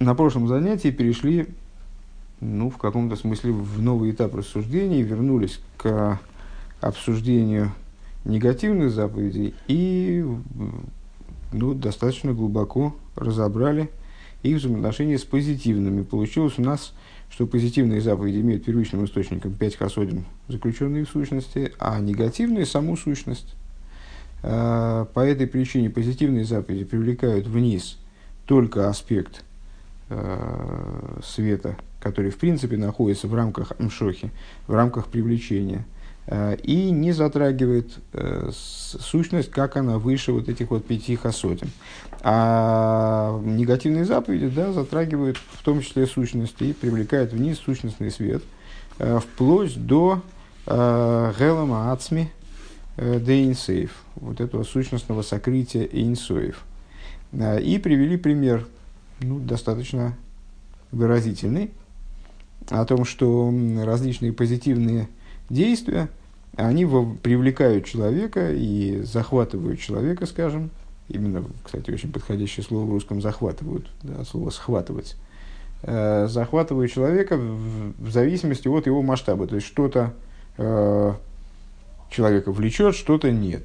на прошлом занятии перешли, ну, в каком-то смысле, в новый этап рассуждений, вернулись к обсуждению негативных заповедей и ну, достаточно глубоко разобрали их взаимоотношения с позитивными. Получилось у нас, что позитивные заповеди имеют первичным источником пять хасодин, заключенные в сущности, а негативные – саму сущность. А, по этой причине позитивные заповеди привлекают вниз только аспект а, света, который в принципе находится в рамках мшохи, в рамках привлечения – Э, и не затрагивает э, сущность, как она выше вот этих вот пяти хасотин. А негативные заповеди да, затрагивают в том числе сущности и привлекают вниз сущностный свет, э, вплоть до Гелама Ацми Дейнсейф, вот этого сущностного сокрытия Эйнсоев. И привели пример ну, достаточно выразительный о том, что различные позитивные действия, они привлекают человека и захватывают человека, скажем, именно, кстати, очень подходящее слово в русском захватывают, да, слово схватывать, э, захватывают человека в, в зависимости от его масштаба, то есть что-то э, человека влечет, что-то нет.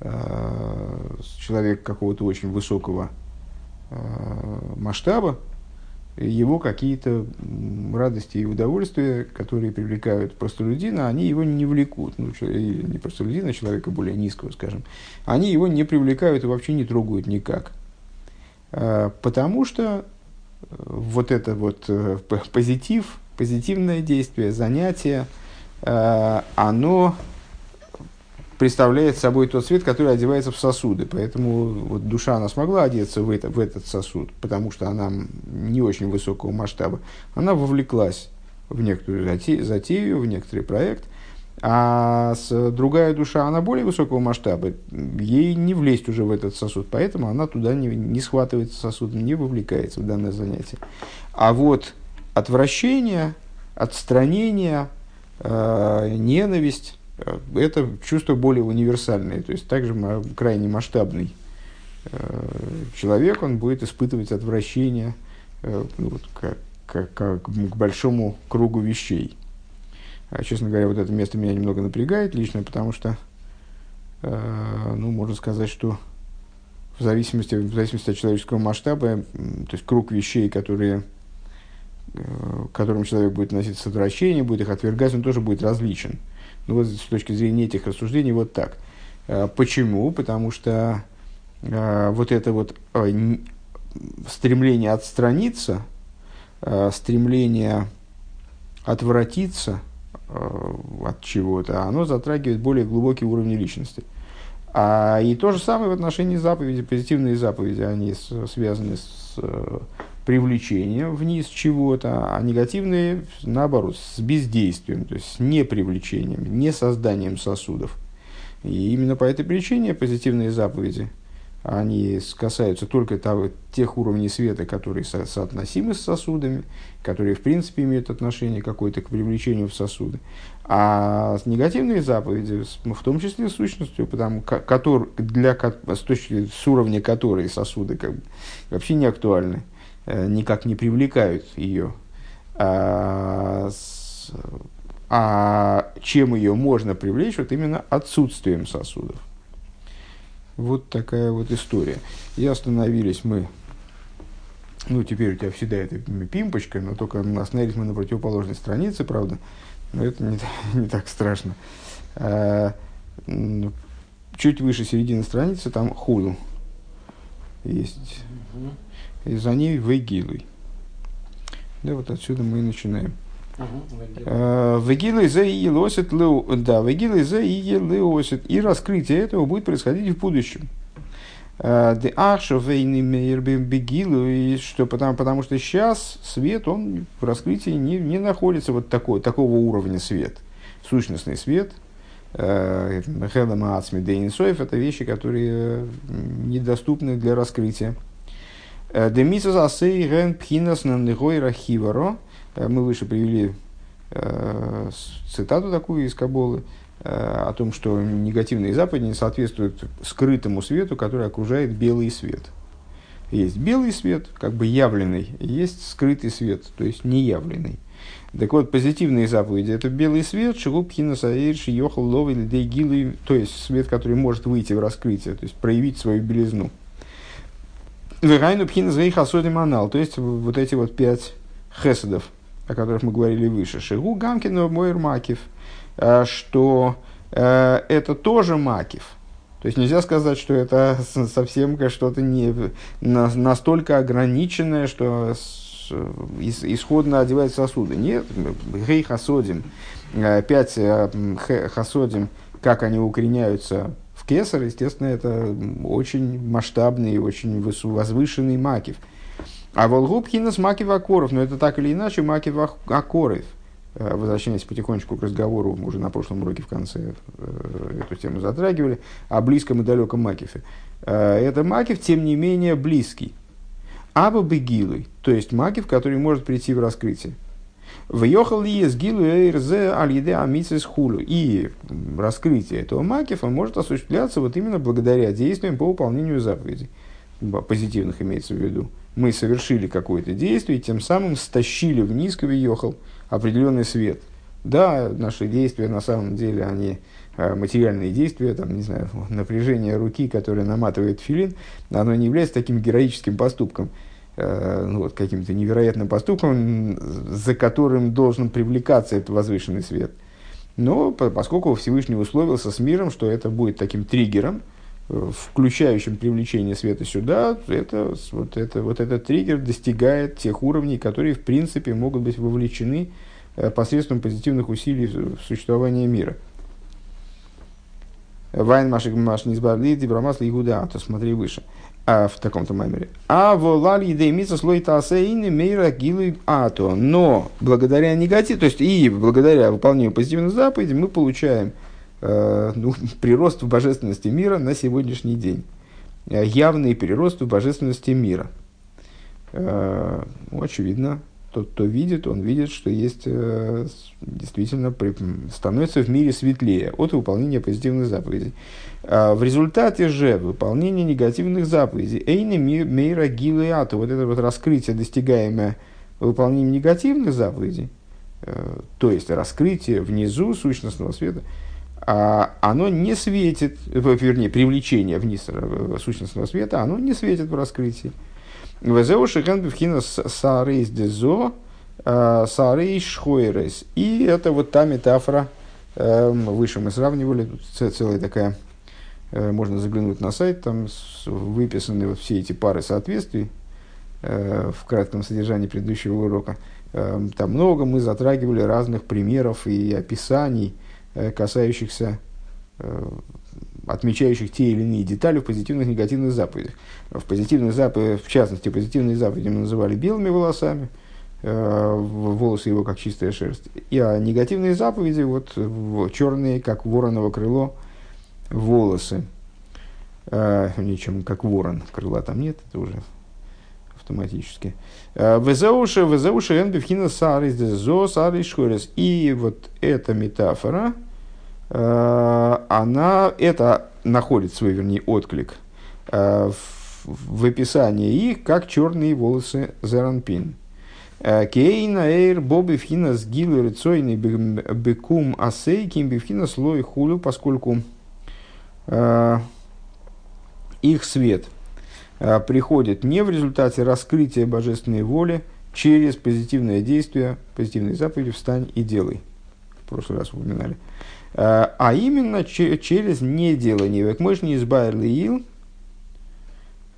Э, человек какого-то очень высокого масштаба, его какие-то радости и удовольствия, которые привлекают простолюдина, они его не влекут. Ну, не простолюдина, человека более низкого, скажем. Они его не привлекают и вообще не трогают никак. А, потому что э, вот это вот э, позитив, позитивное действие, занятие, э, оно представляет собой тот свет, который одевается в сосуды. Поэтому вот душа, она смогла одеться в, это, в этот сосуд, потому что она не очень высокого масштаба. Она вовлеклась в некоторую затею, в некоторый проект. А с, другая душа, она более высокого масштаба, ей не влезть уже в этот сосуд, поэтому она туда не, не схватывается сосудом, не вовлекается в данное занятие. А вот отвращение, отстранение, э, ненависть, это чувство более универсальное, то есть также крайне масштабный э, человек, он будет испытывать отвращение э, ну, вот, как, как к большому кругу вещей. А, честно говоря, вот это место меня немного напрягает лично, потому что, ну, можно сказать, что в зависимости, в зависимости от человеческого масштаба, то есть круг вещей, которые, к которым человек будет относиться с отвращением, будет их отвергать, он тоже будет различен. Ну, вот с точки зрения этих рассуждений вот так. А, почему? Потому что э, вот это вот э, стремление отстраниться, э, стремление отвратиться э, от чего-то, оно затрагивает более глубокие уровни личности. А, и то же самое в отношении заповеди, позитивные заповеди, они связаны с привлечением вниз чего-то, а негативные, наоборот, с бездействием, то есть с непривлечением, не созданием сосудов. И именно по этой причине позитивные заповеди, они касаются только того, тех уровней света, которые со соотносимы с сосудами, которые, в принципе, имеют отношение какое-то к привлечению в сосуды. А негативные заповеди, в том числе с сущностью, потому, который, для, с, точки, с уровня которой сосуды как, вообще не актуальны, никак не привлекают ее. А, а чем ее можно привлечь? Вот именно отсутствием сосудов. Вот такая вот история. И остановились мы. Ну, теперь у тебя всегда эта пимпочка, но только остановились мы на противоположной странице, правда. Но это не, не так страшно. А, чуть выше середины страницы там худу есть и за ней Вегилой. Да, вот отсюда мы и начинаем. Э, Вегилой за и лосит да, Вегилой за и лосит. И раскрытие этого будет происходить в будущем. Э, Вейни Бегилу, что потому, потому что сейчас свет, он в раскрытии не, не находится вот такой, такого уровня свет. Сущностный свет, э, Хелема Ацми Дейнсоев, это вещи, которые недоступны для раскрытия. Э, Демисус асей ген пхинас нандыгой рахиваро. Э, мы выше привели э, цитату такую из Каболы о том, что негативные заповеди не соответствуют скрытому свету, который окружает белый свет. Есть белый свет, как бы явленный, есть скрытый свет, то есть неявленный. Так вот, позитивные заповеди – это белый свет, шигуб хинасаир, шиехал ловый гилы, то есть свет, который может выйти в раскрытие, то есть проявить свою белизну. Вегайну пхина зрей хасодим анал, то есть вот эти вот пять хесадов, о которых мы говорили выше. Шигу гамкин мойр макив, э, что э, это тоже макив. То есть нельзя сказать, что это совсем что-то не настолько ограниченное, что исходно одевать сосуды. Нет, гей хасодим, э, пять э, хасодим, как они укореняются кесар, естественно, это очень масштабный, очень возвышенный макив. А волгубхинас макив акоров, но это так или иначе макив акоров. Возвращаясь потихонечку к разговору, мы уже на прошлом уроке в конце эту тему затрагивали, о близком и далеком макифе. Это макив, тем не менее, близкий. Аба бегилуй, то есть макив, который может прийти в раскрытие. Въехал ли из гилу эрзе амицис хулю. И раскрытие этого макифа может осуществляться вот именно благодаря действиям по выполнению заповедей. Позитивных имеется в виду. Мы совершили какое-то действие, и тем самым стащили вниз к въехал определенный свет. Да, наши действия на самом деле, они Э, материальные действия, там, не знаю, напряжение руки, которое наматывает филин, оно не является таким героическим поступком, ну, вот, каким-то невероятным поступком, за которым должен привлекаться этот возвышенный свет. Но поскольку Всевышний условился с миром, что это будет таким триггером, э, включающим привлечение света сюда, это, вот, это, вот этот триггер достигает тех уровней, которые в принципе могут быть вовлечены посредством позитивных усилий в существование мира – Вайн Машик Маш не избавили, Дибрамасла Игуда, а то смотри выше. А, в таком-то маймере. А волали деймица слой таасейны мейра гилы ато. Но благодаря негативу, то есть и благодаря выполнению позитивных заповедей мы получаем э, ну, прирост в божественности мира на сегодняшний день. Э, явный прирост в божественности мира. Э, очевидно, тот, кто видит, он видит, что есть э, действительно при, становится в мире светлее от выполнения позитивных заповедей. А в результате же выполнения негативных заповедей эйны мейра гилеату, вот это вот раскрытие, достигаемое выполнением негативных заповедей, э, то есть раскрытие внизу сущностного света, а оно не светит, вернее, привлечение вниз э, сущностного света, оно не светит в раскрытии. Везеу шихан бифхина саарейс дезо, э, саарейс шхойрес. И это вот та метафора, эм, выше мы сравнивали, целая такая, э, можно заглянуть на сайт, там выписаны вот все эти пары соответствий э, в кратком содержании предыдущего урока. Эм, там много мы затрагивали разных примеров и описаний, касающихся отмечающих те или иные детали в позитивных и негативных заповедях. В позитивных заповедях, в частности, позитивные заповеди мы называли белыми волосами, э, волосы его как чистая шерсть. И а негативные заповеди, вот черные, как вороново крыло, волосы. Э, ничем, как ворон, крыла там нет, это уже автоматически. Везеуши, везеуши, энбифхина сарис, зо сарис шхорис. И вот эта метафора – Э, она, это находит свой, вернее, отклик э, в, в описании их, как черные волосы Заранпин. Кейна эйр боби фхина с гилы бекум асей ким бифхина слой хулю, поскольку их свет приходит не в результате раскрытия божественной воли через позитивное действие, позитивные заповеди «встань и делай». В прошлый раз упоминали. Э, а именно через неделание. Век мощь не избавил ил,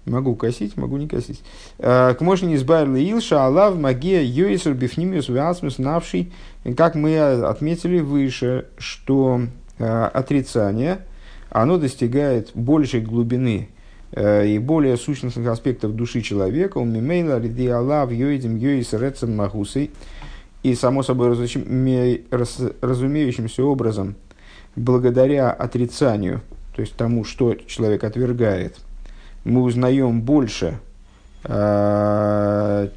могу косить, могу не косить. К мощь не избавил ил, шаалав магия юисер бифнимиус вясмус навший, как мы отметили выше, что э, отрицание, оно достигает большей глубины э, и более сущностных аспектов души человека, у мимейла риди алав йоидим йоис рецем магусей, и само собой разумеющимся образом – благодаря отрицанию, то есть тому, что человек отвергает, мы узнаем больше э,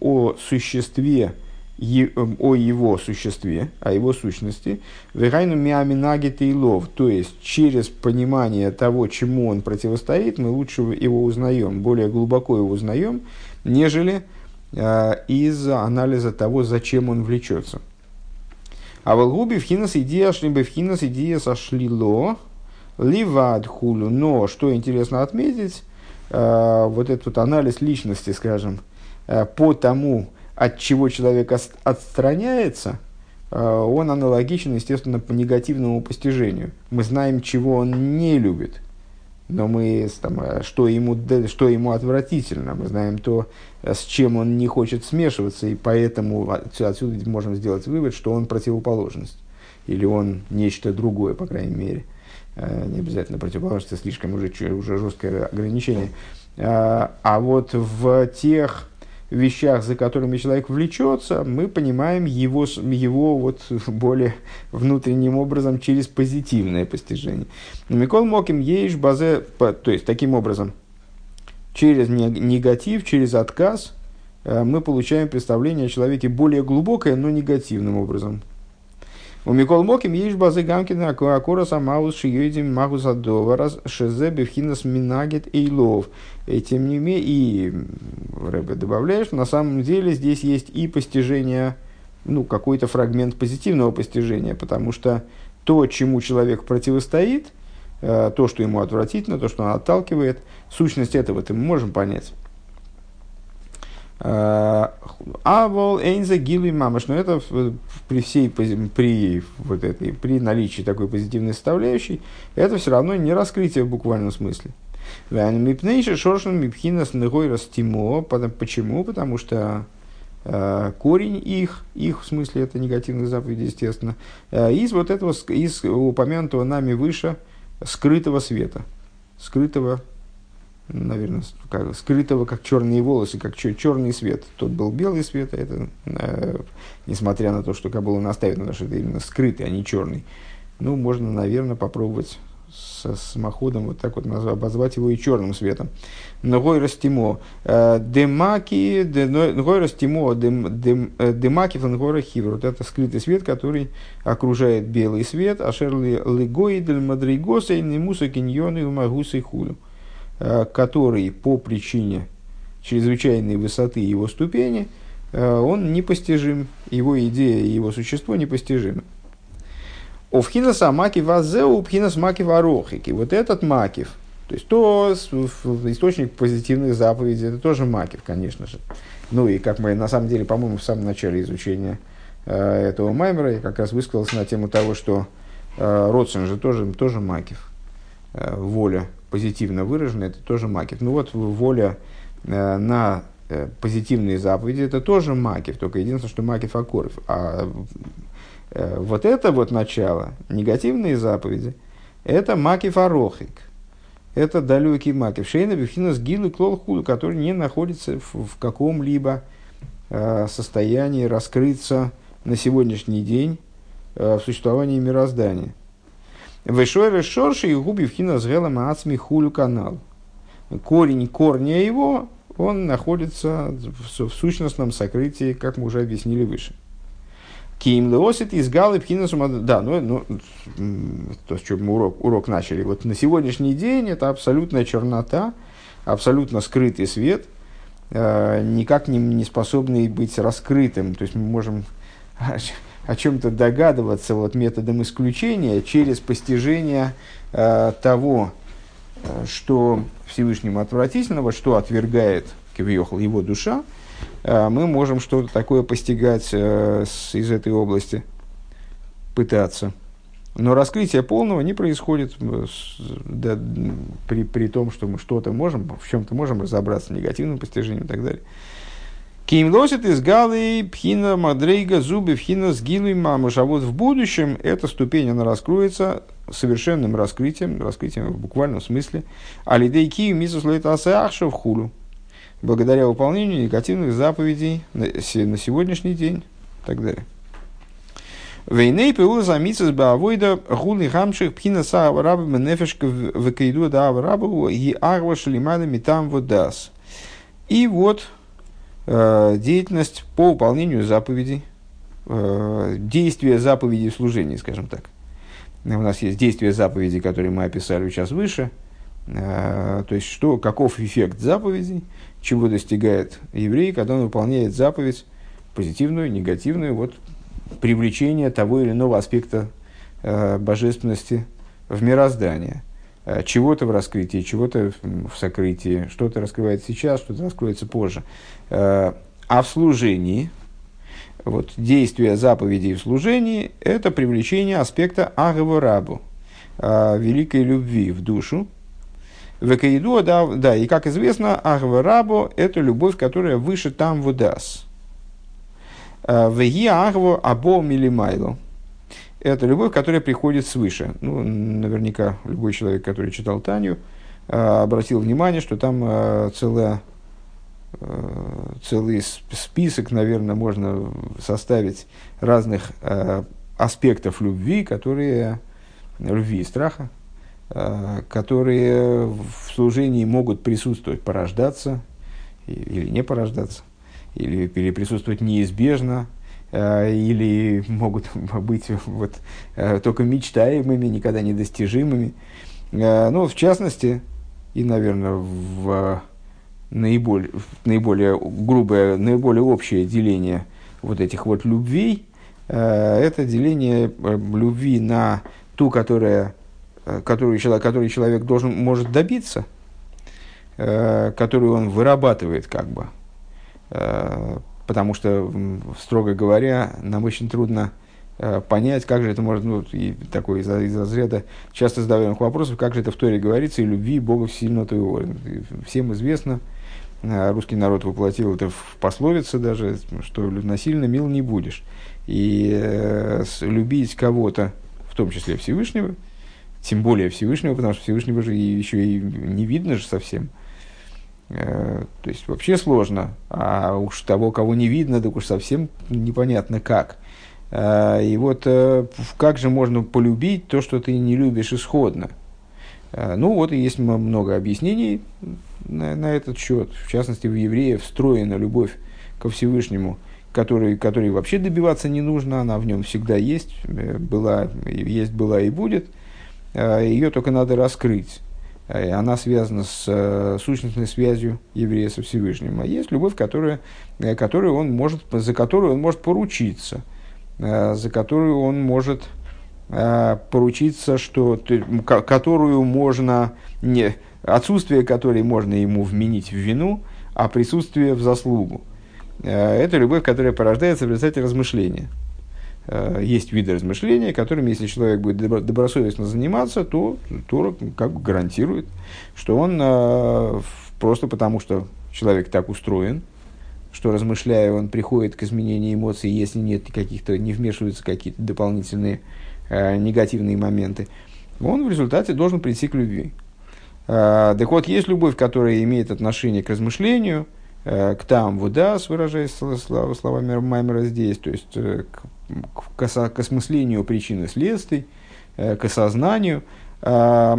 о существе о его существе, о его сущности, вегайну миаминагит и лов, то есть через понимание того, чему он противостоит, мы лучше его узнаем, более глубоко его узнаем, нежели э, из анализа того, зачем он влечется. А в Алгуби вхинас идея шлибе вхинас идея сошлило, ливад хулю. Но, что интересно отметить, э, вот этот анализ личности, скажем, э, по тому, от чего человек отстраняется, э, он аналогичен, естественно, по негативному постижению. Мы знаем, чего он не любит, но мы, там, э, что, ему, что ему отвратительно, мы знаем то, э, с чем он не хочет смешиваться, и поэтому отсюда можем сделать вывод, что он противоположность, или он нечто другое, по крайней мере. Не обязательно противоположность, слишком уже, уже жесткое ограничение. А вот в тех вещах, за которыми человек влечется, мы понимаем его, его вот более внутренним образом через позитивное постижение. Микол Моким ешь базе, то есть таким образом, через негатив, через отказ, э, мы получаем представление о человеке более глубокое, но негативным образом. У Микол Моким есть базы Гамкина Акора Самаус Шиюдим Магуса Доварас Шезе Бевхинас Минагет Эйлов. И тем не менее, и Рэбе добавляет, что на самом деле здесь есть и постижение, ну, какой-то фрагмент позитивного постижения, потому что то, чему человек противостоит, э, то, что ему отвратительно, то, что он отталкивает, сущность этого-то мы можем понять. Авол эйнза гилуй мамаш. Но это при всей, при, вот этой, при наличии такой позитивной составляющей, это все равно не раскрытие в буквальном смысле. Мипнейши шоршен мипхинас негой растимо. Почему? Потому что э, корень их, их в смысле это негативных заповедей, естественно, э, из вот этого, из упомянутого нами выше скрытого света, скрытого наверное, как, скрытого, как черные волосы, как черный свет. Тот был белый свет, а это, э, несмотря на то, что Кабула наставит на то, что это именно скрытый, а не черный. Ну, можно, наверное, попробовать со самоходом вот так вот назвать, обозвать его и черным светом. Ногой растимо. Э, демаки, ногой растимо, э, демаки фангора хивер. Вот это скрытый свет, который окружает белый свет. А шерли лигои дель мадригоса и немуса киньоны худу. Э, который по причине чрезвычайной высоты его ступени, э, он непостижим, его идея и его существо непостижимы. Овхинас амаки вазеу, пхинас маки варохики. Вот этот макив, то есть то источник позитивных заповедей, это тоже макив, конечно же. Ну и как мы на самом деле, по-моему, в самом начале изучения э, этого маймера, я как раз высказался на тему того, что э, Родсен же тоже, тоже макив, э, воля позитивно выражено, это тоже макив. Ну вот воля э, на э, позитивные заповеди, это тоже макив, только единственное, что макив акоров. А э, вот это вот начало, негативные заповеди, это макив арохик. Это далекий макив. Шейна бифхинас гилу клол худу, который не находится в, в каком-либо э, состоянии раскрыться на сегодняшний день э, в существовании мироздания. Вешойры шорши и губи в гелом ацми хулю канал. Корень корня его, он находится в, в сущностном сокрытии, как мы уже объяснили выше. Ким леосит из галы пхинасума... Да, ну, ну, то, с чем мы урок, урок начали. Вот на сегодняшний день это абсолютная чернота, абсолютно скрытый свет, э, никак не, не способный быть раскрытым. То есть мы можем о чем-то догадываться вот, методом исключения через постижение э, того, э, что Всевышнему отвратительного, что отвергает Кивьехал его душа, э, мы можем что-то такое постигать э, с, из этой области, пытаться. Но раскрытие полного не происходит э, да, при, при том, что мы что-то можем, в чем-то можем разобраться, негативным постижением и так далее. Ким лосит из галы пхина мадрейга зубы пхина с гилой мамуш. А вот в будущем эта ступень она раскроется совершенным раскрытием, раскрытием в буквальном смысле. Алидей кию мисус в хулу. Благодаря выполнению негативных заповедей на, сегодняшний день и так далее. Вейней пиула замицас баавойда гули хамших пхина са раба менефешка векайду да рабу и арва шалимада митам водас. И вот деятельность по выполнению заповедей, действия заповедей в служении, скажем так. У нас есть действия заповедей, которые мы описали сейчас выше. То есть, что, каков эффект заповедей, чего достигает еврей, когда он выполняет заповедь, позитивную, негативную, вот привлечение того или иного аспекта божественности в мироздание. Э, чего-то в раскрытии, чего-то в сокрытии, что-то раскрывается сейчас, что-то раскроется позже. Э, а в служении, вот, действие заповедей в служении – это привлечение аспекта агаварабу, э, великой любви в душу. Векаиду, да, да, и как известно, агаварабу – это любовь, которая выше там вудас. Веги агву або милимайлу – это любовь, которая приходит свыше. Ну, наверняка любой человек, который читал Таню, обратил внимание, что там целая, целый список, наверное, можно составить разных аспектов любви, которые любви и страха, которые в служении могут присутствовать, порождаться или не порождаться, или, или присутствовать неизбежно, Э, или могут быть вот, э, только мечтаемыми, никогда недостижимыми. Э, ну, в частности, и, наверное, в наиболее, наиболее грубое, наиболее общее деление вот этих вот любвей, это деление любви на ту, которая, которую человек, который человек должен, может добиться, которую он вырабатывает как бы потому что, строго говоря, нам очень трудно э, понять, как же это может, ну, и такой из, из разряда часто задаваемых вопросов, как же это в Торе говорится, и любви Бога всесильного твоего. Всем известно, э, русский народ воплотил это в пословице даже, что насильно мил не будешь. И э, любить кого-то, в том числе Всевышнего, тем более Всевышнего, потому что Всевышнего же еще и не видно же совсем – Э, то есть вообще сложно, а уж того, кого не видно, так уж совсем непонятно как. Э, и вот э, как же можно полюбить то, что ты не любишь исходно? Ну вот и есть много объяснений на, на этот счет. В частности, в евреев встроена любовь ко Всевышнему, которой, которой вообще добиваться не нужно, она в нем всегда есть, была, есть, была и будет. Ее только надо раскрыть. Э, она связана с э, сущностной связью еврея со Всевышним. А есть любовь, которая, э, которую он может, за которую он может поручиться, за которую он может поручиться, что, которую можно, не, отсутствие которой можно ему вменить в вину, а присутствие в заслугу. Это любовь, которая порождается в результате размышления. Э, есть виды размышления, которыми, если человек будет добросовестно заниматься, то Тора как бы гарантирует, что он э, просто потому, что человек так устроен, что размышляя, он приходит к изменению эмоций, если нет каких-то, не вмешиваются какие-то дополнительные э, негативные моменты, он в результате должен прийти к любви. Э, так вот, есть любовь, которая имеет отношение к размышлению, э, к там вудас, выражаясь словами Маймера здесь, то есть э, к к, к осмыслению причин и следствий, э, к осознанию, э,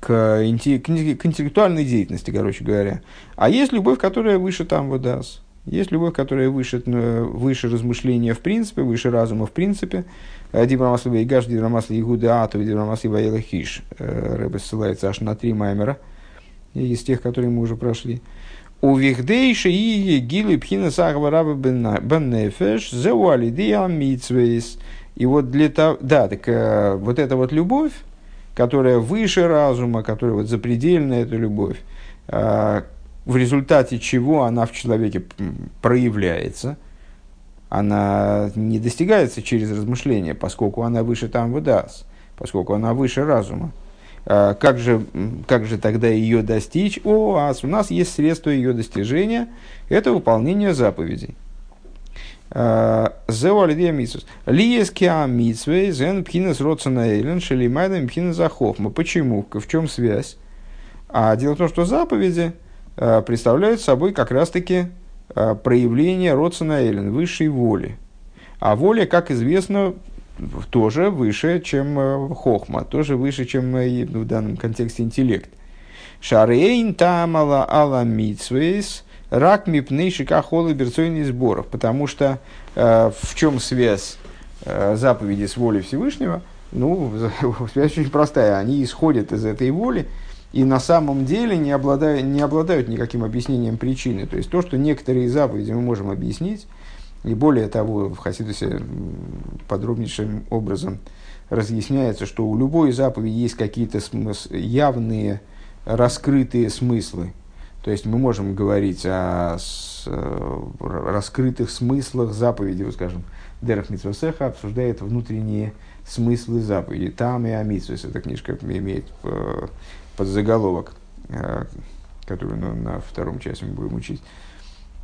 к, инте- к интеллектуальной деятельности, короче говоря. А есть любовь, которая выше там выдаст. Есть любовь, которая выше, э, выше размышления в принципе, выше разума в принципе. Дибрамасли Вейгаш, Дибрамасли Игуда Атов, Дибрамасли Ваела Хиш. Рэбе ссылается аж на три маймера из тех, которые мы уже прошли. У вихдейши и гилы пхина сахва раба бен нефеш зеуалидия митсвейс. И вот для того, да, так э, вот эта вот любовь, которая выше разума, которая вот запредельная эта любовь, э, в результате чего она в человеке проявляется, она не достигается через размышления, поскольку она выше там выдаст, поскольку она выше разума. А, как же, как же тогда ее достичь? О, а у нас есть средство ее достижения, это выполнение заповедей. А, Зеуалидия митсус. Лиескиа митсвей зен. Почему? В чем связь? А дело в том, что заповеди представляют собой как раз-таки проявление родсона эйлен, высшей воли. А воля, как известно, тоже выше, чем э, хохма, тоже выше, чем э, в данном контексте интеллект. Шарейн тамала ала митсвейс Рак мипней шикахолы берцойный сборов. Потому что э, в чем связь э, заповеди с волей Всевышнего? Ну, связь очень простая. Они исходят из этой воли, и на самом деле не обладают, не обладают никаким объяснением причины. То есть то, что некоторые заповеди мы можем объяснить, и более того, в Хасидусе подробнейшим образом разъясняется, что у любой заповеди есть какие-то смыс- явные раскрытые смыслы. То есть мы можем говорить о с, э, раскрытых смыслах заповеди, вот скажем, Дерах Митсвасеха обсуждает внутренние смыслы заповеди. Там и Амитсвес, эта книжка имеет э, под заголовок, э, который ну, на втором части мы будем учить.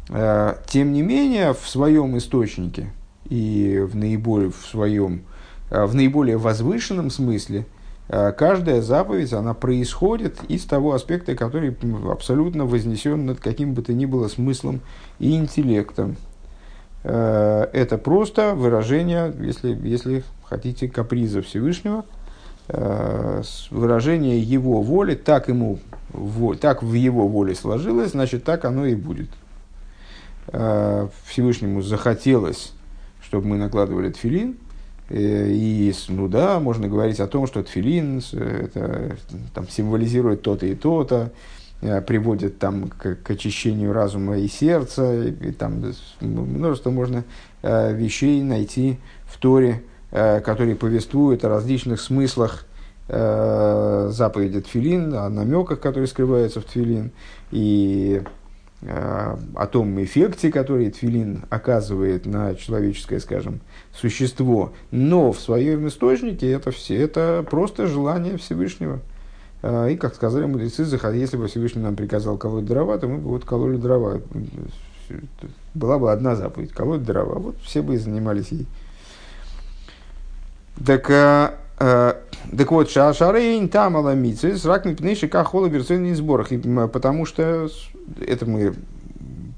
Э, тем не менее, в своем источнике и в наиболее, в своем, в наиболее возвышенном смысле каждая заповедь, она происходит из того аспекта, который абсолютно вознесен над каким бы то ни было смыслом и интеллектом. Это просто выражение, если, если хотите, каприза Всевышнего – Э, выражение его воли, так, ему, так в его воле сложилось, значит, так оно и будет. Э, Всевышнему захотелось, чтобы мы накладывали тфилин, э, и, ну да, можно говорить о том, что тфилин это, там, символизирует то-то и то-то, приводит там, к, к очищению разума и сердца, и, там множество можно вещей найти в Торе, Э, который повествует о различных смыслах э, заповеди Тфилин, о намеках, которые скрываются в Тфилин, и э, о том эффекте, который Тфилин оказывает на человеческое, скажем, существо. Но в своем источнике это, все, это просто желание Всевышнего. И, как сказали мудрецы, если бы Всевышний нам приказал колоть дрова, то мы бы вот кололи дрова. Была бы одна заповедь – колоть дрова. Вот все бы и занимались ей. Так, э, так вот, шарейн там аламицы, срак мипнейши кахола берцойный сборах. Потому что это мы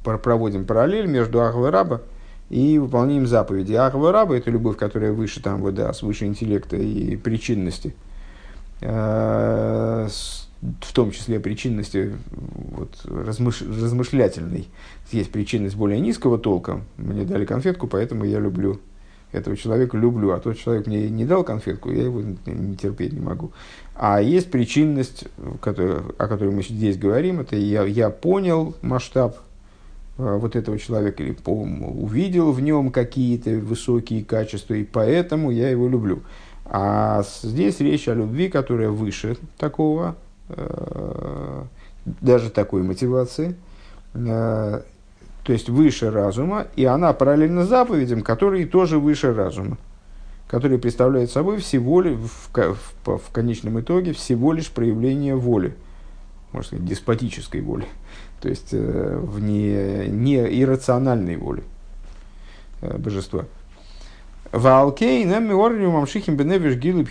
проводим параллель между Ахва Раба и выполнением заповеди. Ахва Раба – это любовь, которая выше, там, вот, да, свыше интеллекта и причинности. Э, в том числе причинности вот, размыш, размышлятельной. Есть причинность более низкого толка. Мне дали конфетку, поэтому я люблю этого человека люблю, а тот человек мне не дал конфетку, я его не терпеть не могу. А есть причинность, который, о которой мы здесь говорим, это я, я понял масштаб э, вот этого человека, или по, увидел в нем какие-то высокие качества, и поэтому я его люблю. А здесь речь о любви, которая выше такого, э, даже такой мотивации, э, то есть выше разума, и она параллельно заповедям, которые тоже выше разума, которые представляют собой всего лишь, в, в, в конечном итоге всего лишь проявление воли, можно сказать, деспотической воли, то есть э, в не, не иррациональной воли божества. Валкей нам мамшихим беневиш гилу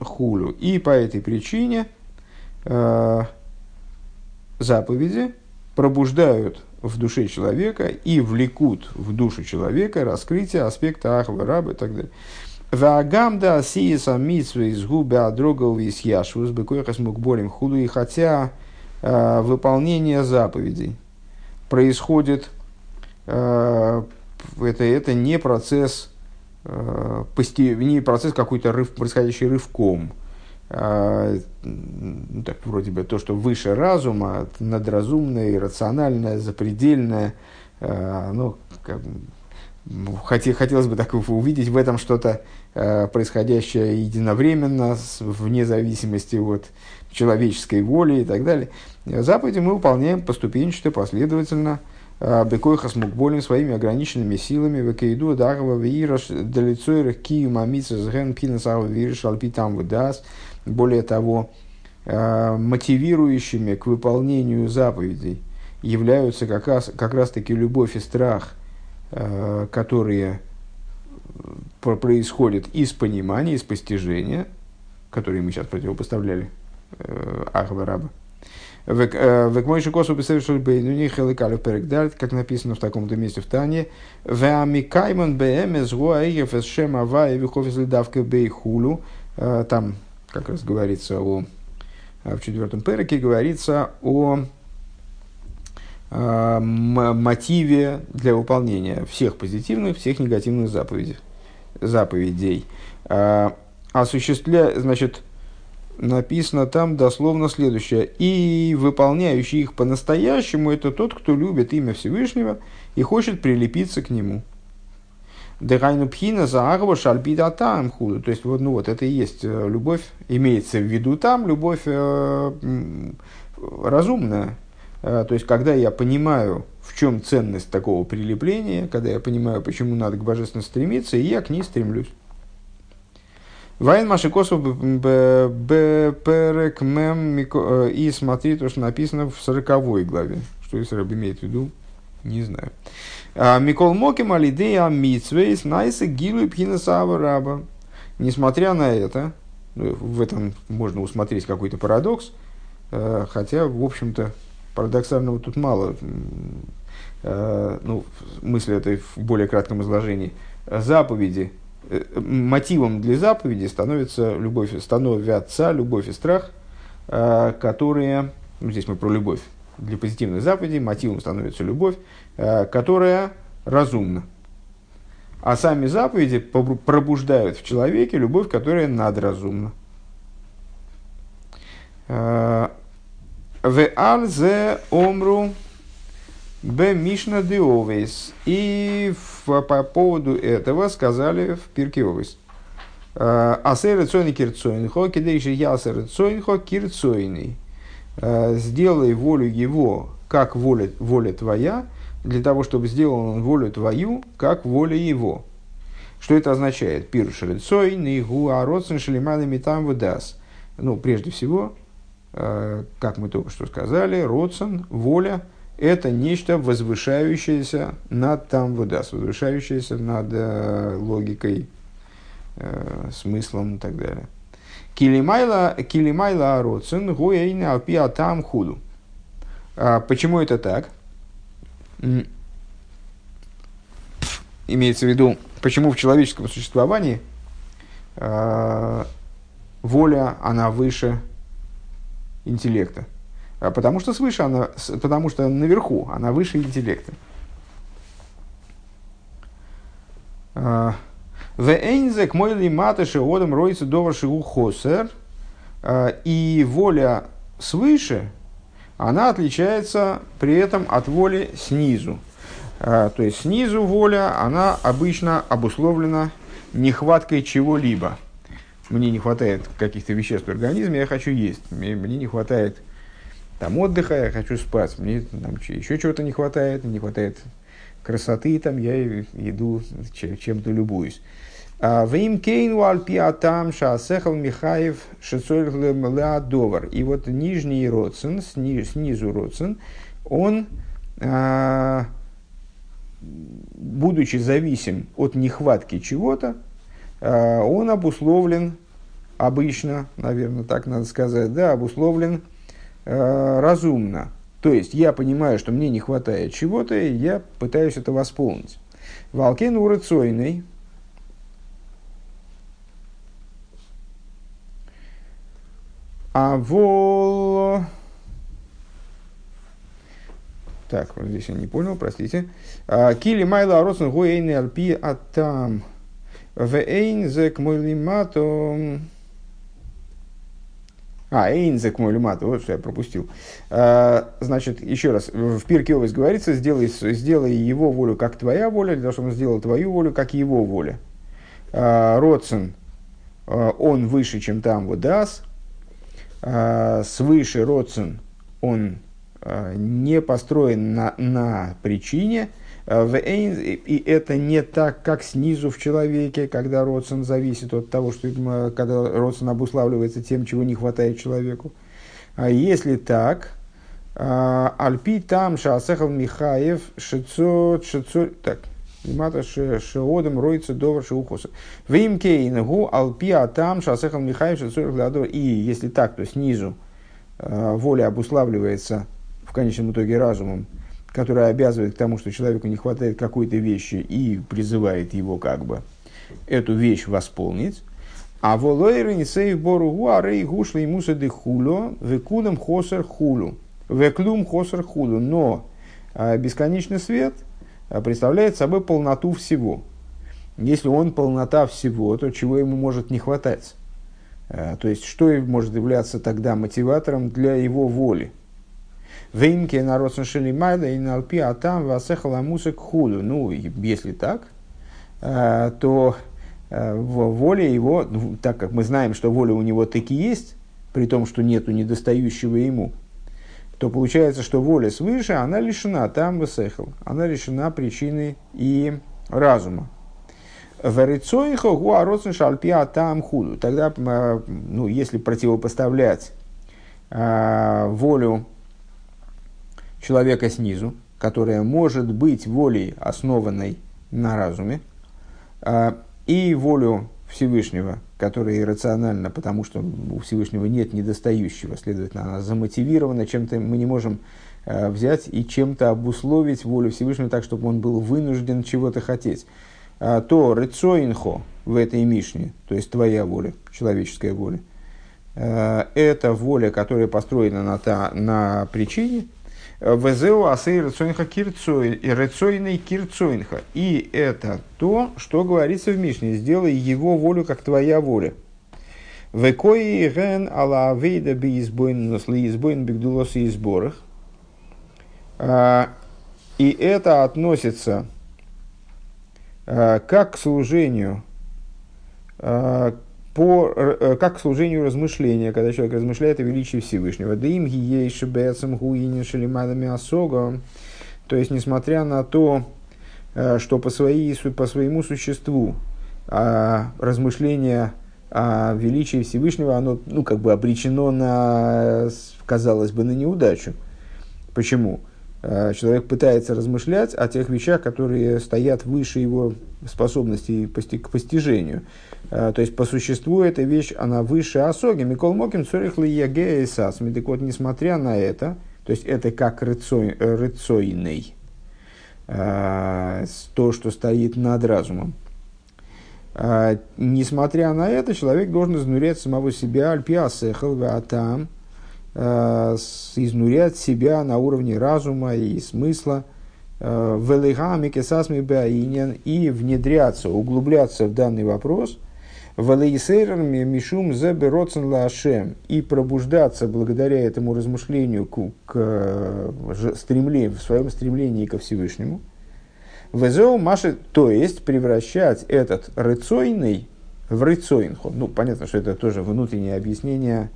хулю. И по этой причине э, заповеди пробуждают в душе человека и влекут в душу человека раскрытие аспекта Ахвы, Рабы и так далее. Вагамда сиеса митсвы из губы адрогов из яшвус бекойхас мукболим худу. И хотя э, выполнение заповедей происходит, э, это, это не процесс, не процесс какой-то рыв, происходящий рывком, а, ну, так, вроде бы то, что выше разума, надразумное, рациональное, запредельное, а, ну, как, хотелось бы так увидеть в этом что-то а, происходящее единовременно, вне зависимости от человеческой воли и так далее. Заповеди мы выполняем поступенчато, последовательно, Бекойха смукболем своими ограниченными силами, Векейду, Дагова, Вираш, Далицойрах, Кию, Мамица, Зген, Пинасава, Вираш, Алпитам, Выдас, более того, э, мотивирующими к выполнению заповедей являются как раз, как раз таки любовь и страх, э, которые происходят из понимания, из постижения, которые мы сейчас противопоставляли э, Ахва Раба. Век мой шикосу бесевшил бейнуни хеликалев перегдальт, как написано в таком-то месте в Тане. Веамикайман беэмес гуаигефес шем авай вихофис лидавка бейхулу. Там как раз говорится о, в четвертом переке, говорится о э, мотиве для выполнения всех позитивных, всех негативных заповедей. заповедей. Э, осуществляя, значит, написано там дословно следующее. И выполняющий их по-настоящему, это тот, кто любит имя Всевышнего и хочет прилепиться к нему. Дерайну пхина за арва шальбида там худу. То есть, вот, ну вот, это и есть э, любовь, имеется в виду там любовь э, разумная. Э, то есть, когда я понимаю, в чем ценность такого прилепления, когда я понимаю, почему надо к божественности стремиться, и я к ней стремлюсь. Вайн Машикосов Перек Мем э, и смотри то, что написано в сороковой главе. Что если Раб имеет в виду, не знаю. А, Микол Моким Алидея Митсвейс Найса Гилу Пхинасава Раба. Несмотря на это, ну, в этом можно усмотреть какой-то парадокс, э, хотя, в общем-то, парадоксального тут мало. Э, ну, мысль этой в более кратком изложении. Заповеди мотивом для заповеди становится любовь, становятся любовь и страх, э, которые, ну, здесь мы про любовь, для позитивной заповеди мотивом становится любовь, э, которая разумна. А сами заповеди пробуждают в человеке любовь, которая надразумна. В омру Б. Мишна Деовейс. И по поводу этого сказали в Пирке Овейс. «А, Асер Цойни Кирцойнхо, кидейши Ясер Цойнхо Кирцойный. «А, сделай волю его, как воля, воля твоя, для того, чтобы сделал он волю твою, как воля его. Что это означает? Пир шрицой, нигу, а родсен шелиманами там выдаст. Ну, прежде всего, «А, как мы только что сказали, родсен, воля – это нечто возвышающееся над там выдаст, возвышающееся над э, логикой, э, смыслом и так далее. Килимайла, килимайла ароцин гуэйна алпиа там худу. А почему это так? Имеется в виду, почему в человеческом существовании э, воля, она выше интеллекта. А потому что свыше она, потому что наверху она выше интеллекта. А, Вейнзек мой лиматыши одам роится доварши хосер. А, и воля свыше, она отличается при этом от воли снизу. То есть снизу воля, она обычно обусловлена нехваткой чего-либо. Мне не хватает каких-то веществ в организме, я хочу есть. Мне не хватает там отдыха, я хочу спать, мне там, еще чего-то не хватает, не хватает красоты, там я иду, чем-то любуюсь. А, Вим кейну альпиатам шаасехал Михаев шицоль довар. И вот нижний родсен, снизу родсен, он, а, будучи зависим от нехватки чего-то, а, он обусловлен обычно, наверное, так надо сказать, да, обусловлен Э, разумно. То есть я понимаю, что мне не хватает чего-то, и я пытаюсь это восполнить. Волкен урыцойный. А вол... Так, здесь я не понял, простите. А, Кили майла росен гуэйн альпи атам. Вэйн зэк мой а, Эйнзек мой люмат, вот что я пропустил. А, значит, еще раз, в Пирке Овес говорится, сделай, сделай его волю как твоя воля, для того, чтобы он сделал твою волю как его воля. А, Родсен, а, он выше, чем там вот дас. Свыше Родсен, он не построен на, на причине, и это не так, как снизу в человеке, когда родствен зависит от того, что когда родствен обуславливается тем, чего не хватает человеку. А если так, а, альпи там шаасехал Михаев шицот шицот так Мата шеодом роится довар шеухоса. Вимкейн гу алпи а там шаасехал Михаев шицот И если так, то снизу а, воля обуславливается в конечном итоге разумом, которая обязывает к тому, что человеку не хватает какой-то вещи и призывает его как бы эту вещь восполнить. А волойры не сейв бору гуарей гушли ему сады хуло, векудам хосер хулу, веклум хосер хулу. Но А бесконечный свет представляет собой полноту всего. Если он полнота всего, то чего ему может не хватать? То есть, что может являться тогда мотиватором для его воли? Вейнке народ сошли майда и налпи а там васехала мусок худу. Ну, если так, то воля его, ну, так как мы знаем, что воля у него таки есть, при том, что нету недостающего ему, то получается, что воля свыше, она лишена там высехал, она лишена причины и разума. Там худу. Тогда, ну, если противопоставлять э, волю человека снизу, которая может быть волей, основанной на разуме, э, и волю Всевышнего, которая иррациональна, потому что у Всевышнего нет недостающего, следовательно, она замотивирована чем-то, мы не можем э, взять и чем-то обусловить волю Всевышнего так, чтобы он был вынужден чего-то хотеть. А, то рецоинхо в этой Мишне, то есть твоя воля, человеческая воля, это воля, которая построена на, та, на причине, Везеу асей рецойнха рецойный кирцойнха. И это то, что говорится в Мишне. Сделай его волю, как твоя воля. Векои ген ала авейда би избойн насли избойн бигдулос и сборах. А, и это относится а, как к служению а, по, э, как к служению размышления, когда человек размышляет о величии Всевышнего. Да им осого. То есть, несмотря на то, э, что по, своей, по своему существу а, размышление о величии Всевышнего, оно ну, как бы обречено на, казалось бы, на неудачу. Почему? Э, человек пытается размышлять о тех вещах, которые стоят выше его способностей к постижению. Э, то есть, по существу, эта вещь, она выше осоги. Микол Моким цорих ли и сас. Так вот, несмотря на это, то есть, это как рыцой, рыцойный, э, то, что стоит над разумом. Э, несмотря на это, человек должен изнурять самого себя, альпиасехал, атам, изнурять себя на уровне разума и смысла, и внедряться, углубляться в данный вопрос – Валейсейрер мишум забероцен лашем. И пробуждаться благодаря этому размышлению к, к стремлению, в своем стремлении ко Всевышнему. Везеу маши, то есть превращать этот рыцойный в рыцойнхо. Ну, понятно, что это тоже внутреннее объяснение э,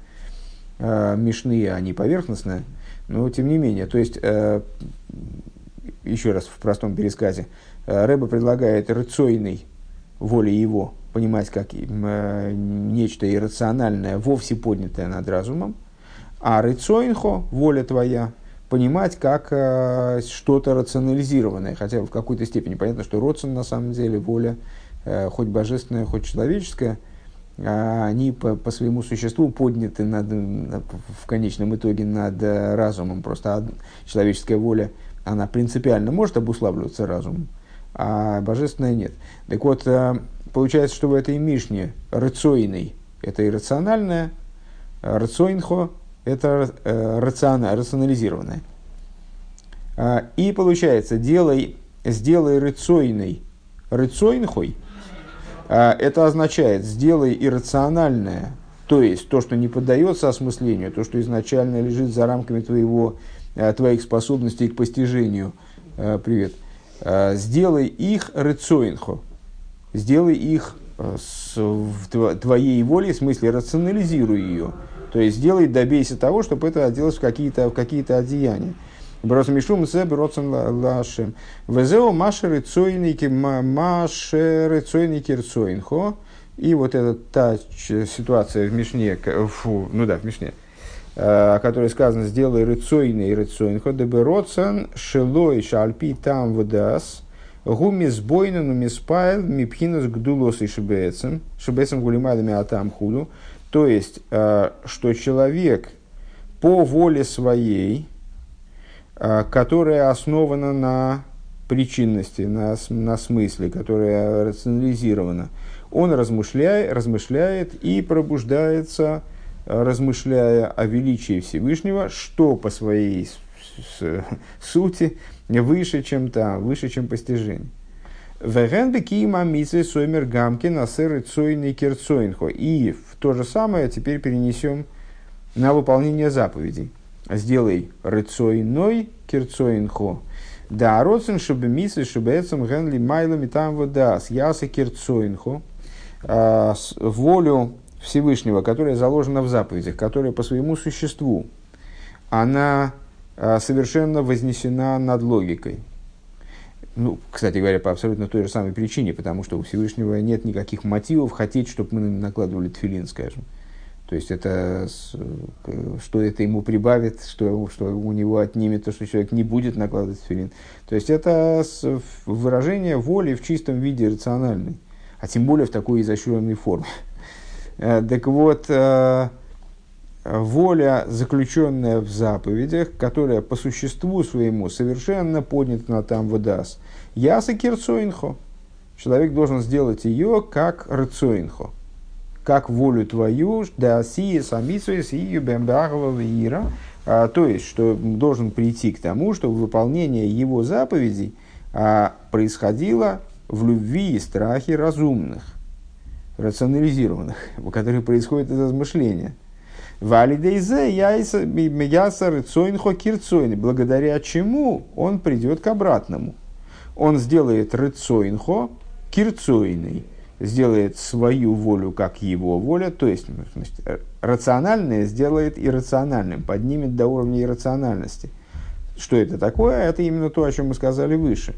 Мишны, а не поверхностное. Но тем не менее, то есть, э, еще раз в простом пересказе, э, Рэба предлагает рыцойный воле его понимать как э, нечто иррациональное, вовсе поднятое над разумом, а рыцоинхо, воля твоя, понимать как э, что-то рационализированное, хотя в какой-то степени понятно, что родствен на самом деле воля, э, хоть божественная, хоть человеческая, э, они по, по своему существу подняты над, в конечном итоге над э, разумом. Просто человеческая воля, она принципиально может обуславливаться разумом, а божественная нет. Так вот, э, получается, что в этой Мишне рацойный – это иррациональное, а рацойнхо – это э, рациона, рационализированное. А, и получается, делай, сделай рацойный рацойнхой, а, это означает, сделай иррациональное, то есть то, что не поддается осмыслению, то, что изначально лежит за рамками твоего, э, твоих способностей к постижению, э, привет, сделай их рецоинхо, сделай их с, в твоей воле, в смысле рационализируй ее. То есть сделай, добейся того, чтобы это оделось в какие-то, в какие-то одеяния. Мишум зе бросим лашем. Везео маши рыцойники, маши рыцойники рцойнхо. И вот эта та ситуация в Мишне, фу, ну да, в Мишне, о которой сказано, сделай рыцойный рыцойнхо, дебе роцан шелой шальпи там вдас, Гумис бойнану миспайл мипхинус гдулос и шибецем, шибецем гулимадами атам худу. То есть, э, что человек по воле своей, которая основана на причинности, на, на смысле, которая рационализирована, он размышляет, размышляет и пробуждается, размышляя о величии Всевышнего, что по своей сути выше, чем та, выше, чем постижение. И в то же самое теперь перенесем на выполнение заповедей. Сделай рыцойной керцойнхо. Да, родсен чтобы митсвы, чтобы эцем генли майлами там водас. Яса керцойнхо. А, волю Всевышнего, которая заложена в заповедях, которая по своему существу, она а, совершенно вознесена над логикой. Ну, кстати говоря, по абсолютно той же самой причине, потому что у Всевышнего нет никаких мотивов хотеть, чтобы мы накладывали тфилин, скажем. То есть это что это ему прибавит, что, что у него отнимет то, что человек не будет накладывать тфилин. То есть это выражение воли в чистом виде рациональной, а тем более в такой изощренной форме. Э, так вот, э, воля, заключенная в заповедях, которая по существу своему совершенно поднята там выдаст. Яса кирцоинхо. Человек должен сделать ее как рцоинхо, как волю твою, да сия самисуис и бембагова вира, а, то есть, что должен прийти к тому, чтобы выполнение его заповедей а, происходило в любви и страхе разумных, рационализированных, которые происходят из размышления. Валидейзе ясар цойнхо кирцойн, благодаря чему он придет к обратному. Он сделает рыцойнхо кирцойный, сделает свою волю как его воля, то есть значит, э, рациональное сделает иррациональным, поднимет до уровня иррациональности. Что это такое? Это именно то, о чем мы сказали выше.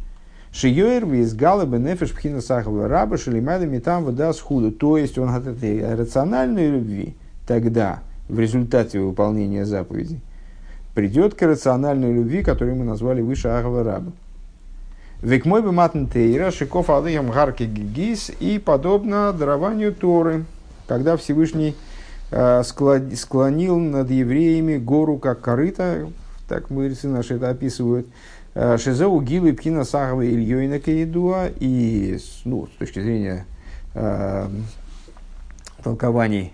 Шиёер виз галабы нефеш пхина сахава раба шелимада метам вода схуду. То есть он от этой рациональной любви тогда в результате выполнения заповедей, придет к рациональной любви, которую мы назвали выше Агава Раба. Век мой бы матн тейра, шиков адыям гарки гигис и подобно дарованию Торы, когда Всевышний э, склонил над евреями гору как корыто, так мудрецы наши это описывают, э, Шизеу Гилы Пхина Сахава Ильёйна Каидуа, и ну, с точки зрения э, толкований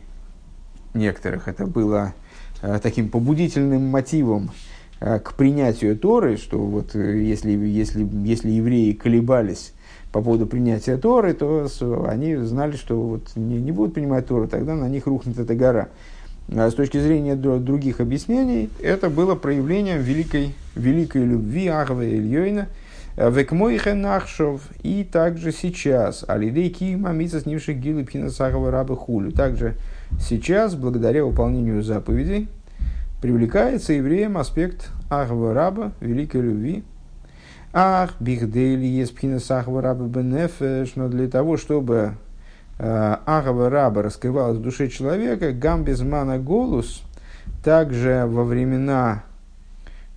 некоторых это было э, таким побудительным мотивом к принятию Торы, что вот э, если, если, если евреи колебались по поводу принятия Торы, то они знали, что вот не, не будут принимать Тору, тогда на них рухнет эта гора. А с точки зрения других объяснений, это было проявлением великой, великой любви Ахва Ильёйна, Векмойхе Нахшов, и также сейчас, Алидей Кима Мица Снивших Гилы Пхина Сахава Раба Хулю, также Сейчас, благодаря выполнению заповедей, привлекается евреям аспект Ахва Раба, великой любви. Ах, бихдейли есть пхинас Ахва Раба бенефеш, но для того, чтобы э, Ахва Раба раскрывалась в душе человека, гам без мана голус, также во времена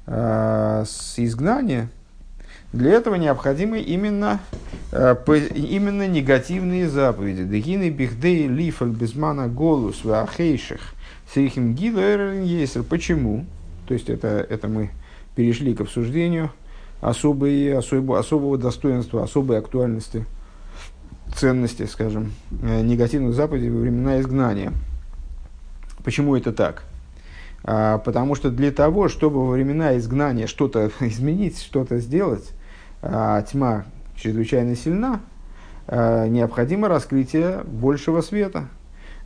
э, с изгнания, для этого необходимы именно, э, именно негативные заповеди. Дегины бихдей лифаль безмана голус в ахейших сихим гилер Почему? То есть это, это мы перешли к обсуждению особой, особого, особого достоинства, особой актуальности, ценности, скажем, э, негативных заповедей во времена изгнания. Почему это так? А, потому что для того, чтобы во времена изгнания что-то изменить, что-то сделать, а тьма чрезвычайно сильна, а, необходимо раскрытие большего света.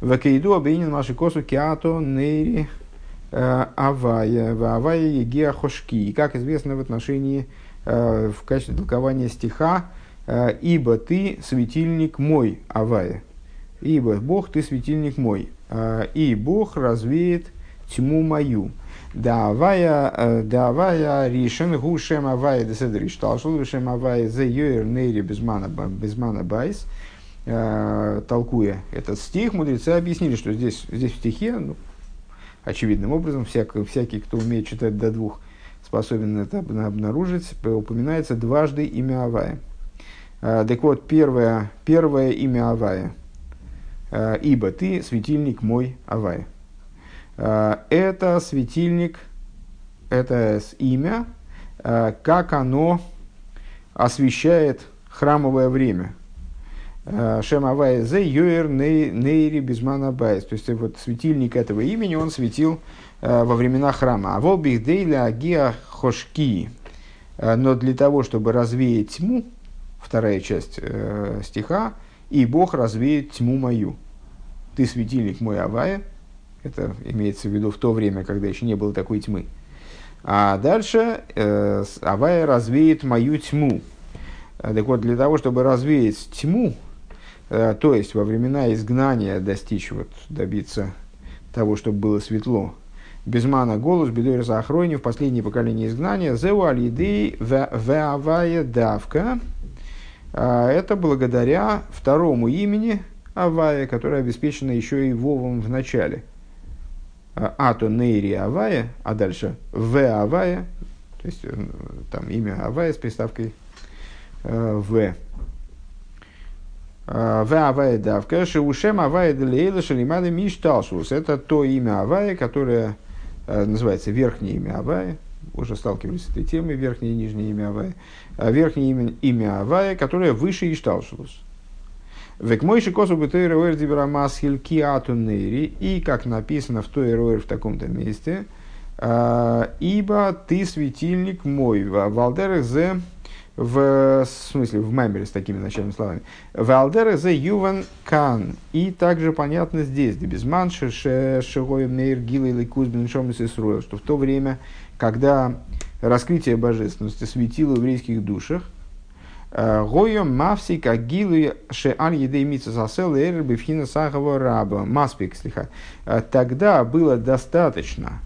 Вакейду объединен наши косу киато нейри а, авая, авая егеа хошки. Как известно в отношении, а, в качестве толкования стиха, «Ибо ты светильник мой, авая». «Ибо Бог, ты светильник мой». «И Бог развеет тьму мою». Давая, э, давая ришен гушем авая деседриш. Талшул вишем авая зе йоер нейри безмана, безмана байс. Э, толкуя этот стих, мудрецы объяснили, что здесь, здесь в стихе, ну, очевидным образом, всяк, всякий, кто умеет читать до двух, способен это обнаружить, упоминается дважды имя Авая. Э, так вот, первое, первое имя Авая. «Ибо ты светильник мой Авая». Э, это светильник, это имя, э, как оно освещает храмовое время. Шем Авая Зе Йоэр Нейри Безмана Байс. То есть вот светильник этого имени он светил во времена храма. А волбих дейля агия хошки. Но для того, чтобы развеять тьму, вторая часть стиха, и Бог развеет тьму мою. Ты светильник мой Авая, это имеется в виду в то время, когда еще не было такой тьмы. А дальше э, Авая развеет мою тьму. Так вот, для того, чтобы развеять тьму, э, то есть во времена изгнания достичь, вот, добиться того, чтобы было светло, Безмана голос, бедой охрони в последнее поколение изгнания, зеу алидей веавая давка, а, это благодаря второму имени Авая, которое обеспечено еще и Вовом в начале. А, Ато Нейри Авая, а дальше В Авая, то есть э, там имя Авая с приставкой э, В. А, в Авая Давка, Шеушем Авая Делейла Шалимада Мишталшус. Это то имя Авая, которое э, называется верхнее имя Авая, уже сталкивались с этой темой, верхнее и нижнее имя Авая, а верхнее имя, имя Авая, которое выше Ишталшус. Век мойши косу бы той роэр дибрамасхиль киатунейри, и как написано в той роэр в таком-то месте, а, ибо ты светильник мой, валдерах зе, в смысле, в мемере с такими начальными словами. Валдера зе юван кан. И также понятно здесь, манши шигой мейр гилы или кузбин что в то время, когда раскрытие божественности светило в еврейских душах, э, Гойом мавсик агилу ше аль едей митса засел эр бифхина сахава раба. Маспик слиха. Э, тогда было достаточно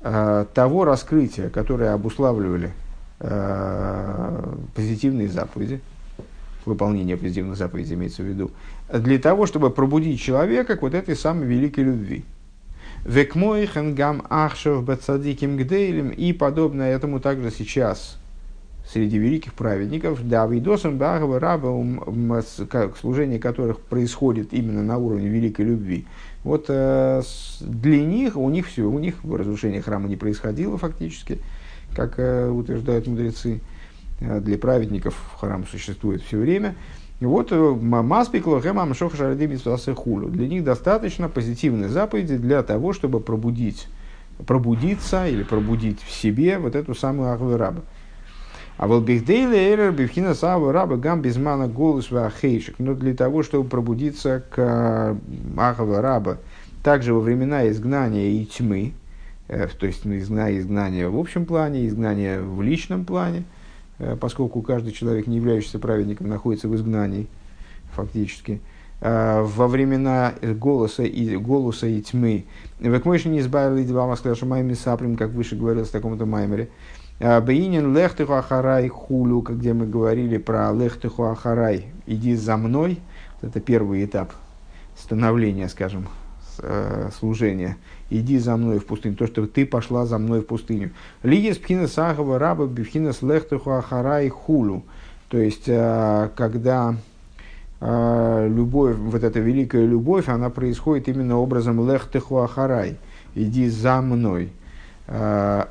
э, того раскрытия, которое обуславливали позитивные заповеди, выполнение позитивных заповедей имеется в виду, для того, чтобы пробудить человека к вот этой самой великой любви. Векмойхен гам ахшев бацадиким гдейлем. И подобное этому также сейчас среди великих праведников, да, видосом Багова раба, служение которых происходит именно на уровне великой любви. Вот э, для них, у них все, у них разрушение храма не происходило фактически, как э, утверждают мудрецы. Э, для праведников храм существует все время. Вот э. Для них достаточно позитивной заповеди для того, чтобы пробудить, пробудиться или пробудить в себе вот эту самую ахву раба. А вот бихдейле эрер бифхина саву раба гам безмана голос вахейшик. Но для того, чтобы пробудиться к ахву раба, также во времена изгнания и тьмы, то есть изгнание, изгнание в общем плане, изгнание в личном плане – Э, поскольку каждый человек, не являющийся праведником, находится в изгнании, фактически, э, во времена голоса и, голоса и тьмы. Векмойши не избавили два Москва Майми Саприм, как выше говорилось в таком-то маймере. «Э, Бейнин лехтеху ахарай хулю, где мы говорили про лехтеху ахарай, иди за мной. Это первый этап становления, скажем, служения иди за мной в пустыню, то, что ты пошла за мной в пустыню. Лигис пхина сахава раба бифхина слехтуху ахарай хулу. То есть, э, когда э, любовь, вот эта великая любовь, она происходит именно образом лехтеху ахарай. Иди за мной. Э,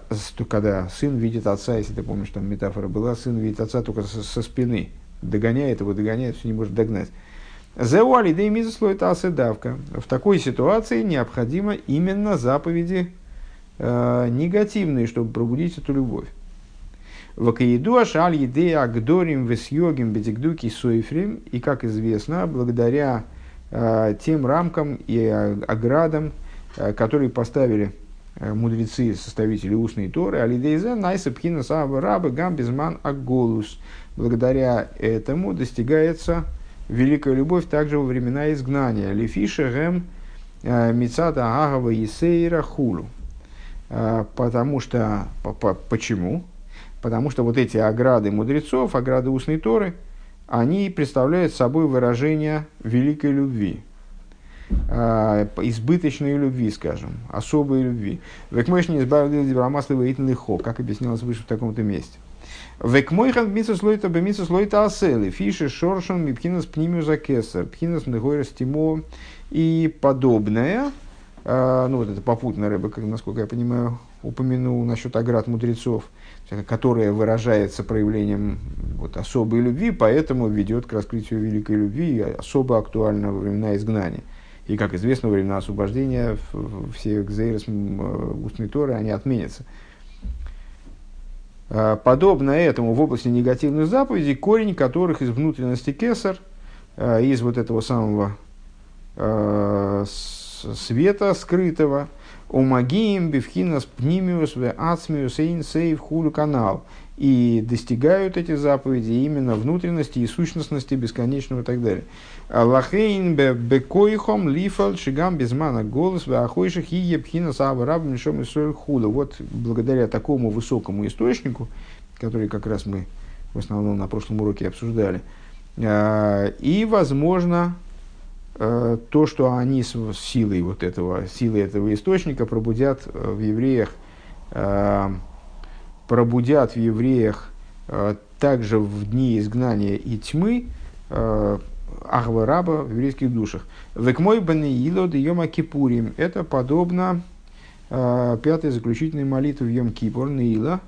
когда сын видит отца, если ты помнишь, там метафора была, сын видит отца только со, со спины. Догоняет его, догоняет, все не может догнать. Зеуали да имизуслой давка. В такой ситуации необходимо именно заповеди э, негативные, чтобы пробудить эту любовь. Вакаиду ашаль еде агдорим весьогим бетикдуки суефрим. И, как известно, благодаря э, тем рамкам и оградам, э, которые поставили э, мудрецы, составители устной Торы, алидейзе найса пхина саба рабы гам безман аголус. Благодаря этому достигается великая любовь также во времена изгнания. Лефиша гем э, мицата агава есейра хулу. Э, потому что, почему? Потому что вот эти ограды мудрецов, ограды устной Торы, они представляют собой выражение великой любви, э, избыточной любви, скажем, особой любви. Векмойш не избавил Дибрамасла Вейтн как объяснялось выше в таком-то месте. Векмойхан бмитсус лойта бмитсус лойта асели. Фиши шоршан мипхинас пнимю за кесар. Пхинас мегойрас и подобное. А, ну, вот это попутная рыба, насколько я понимаю, упомянул насчет оград мудрецов, которая выражается проявлением вот, особой любви, поэтому ведет к раскрытию великой любви особо актуально во времена изгнания. И, как известно, во времена освобождения все экзейрос устной Торы, они отменятся. А, подобно этому в области негативных заповедей, корень которых из внутренности кесар, а, из вот этого самого а, света скрытого, умагием бифхинас пнимиус в ацмиус эйн сейв хулю канал – и достигают эти заповеди именно внутренности и сущностности бесконечного и так далее. Лахейн бекоихом лифал шигам безмана голос вахойших и епхина саба раб мишом и худа. Вот благодаря такому высокому источнику, который как раз мы в основном на прошлом уроке обсуждали, а, и, возможно, а, то, что они с силой вот этого, силой этого источника пробудят в евреях а, пробудят в евреях э, также в дни изгнания и тьмы э, Ахва Раба в еврейских душах. Векмой банеилод йома кипурим. Это подобно э, пятой заключительной молитве в Йом Кипур, Неила.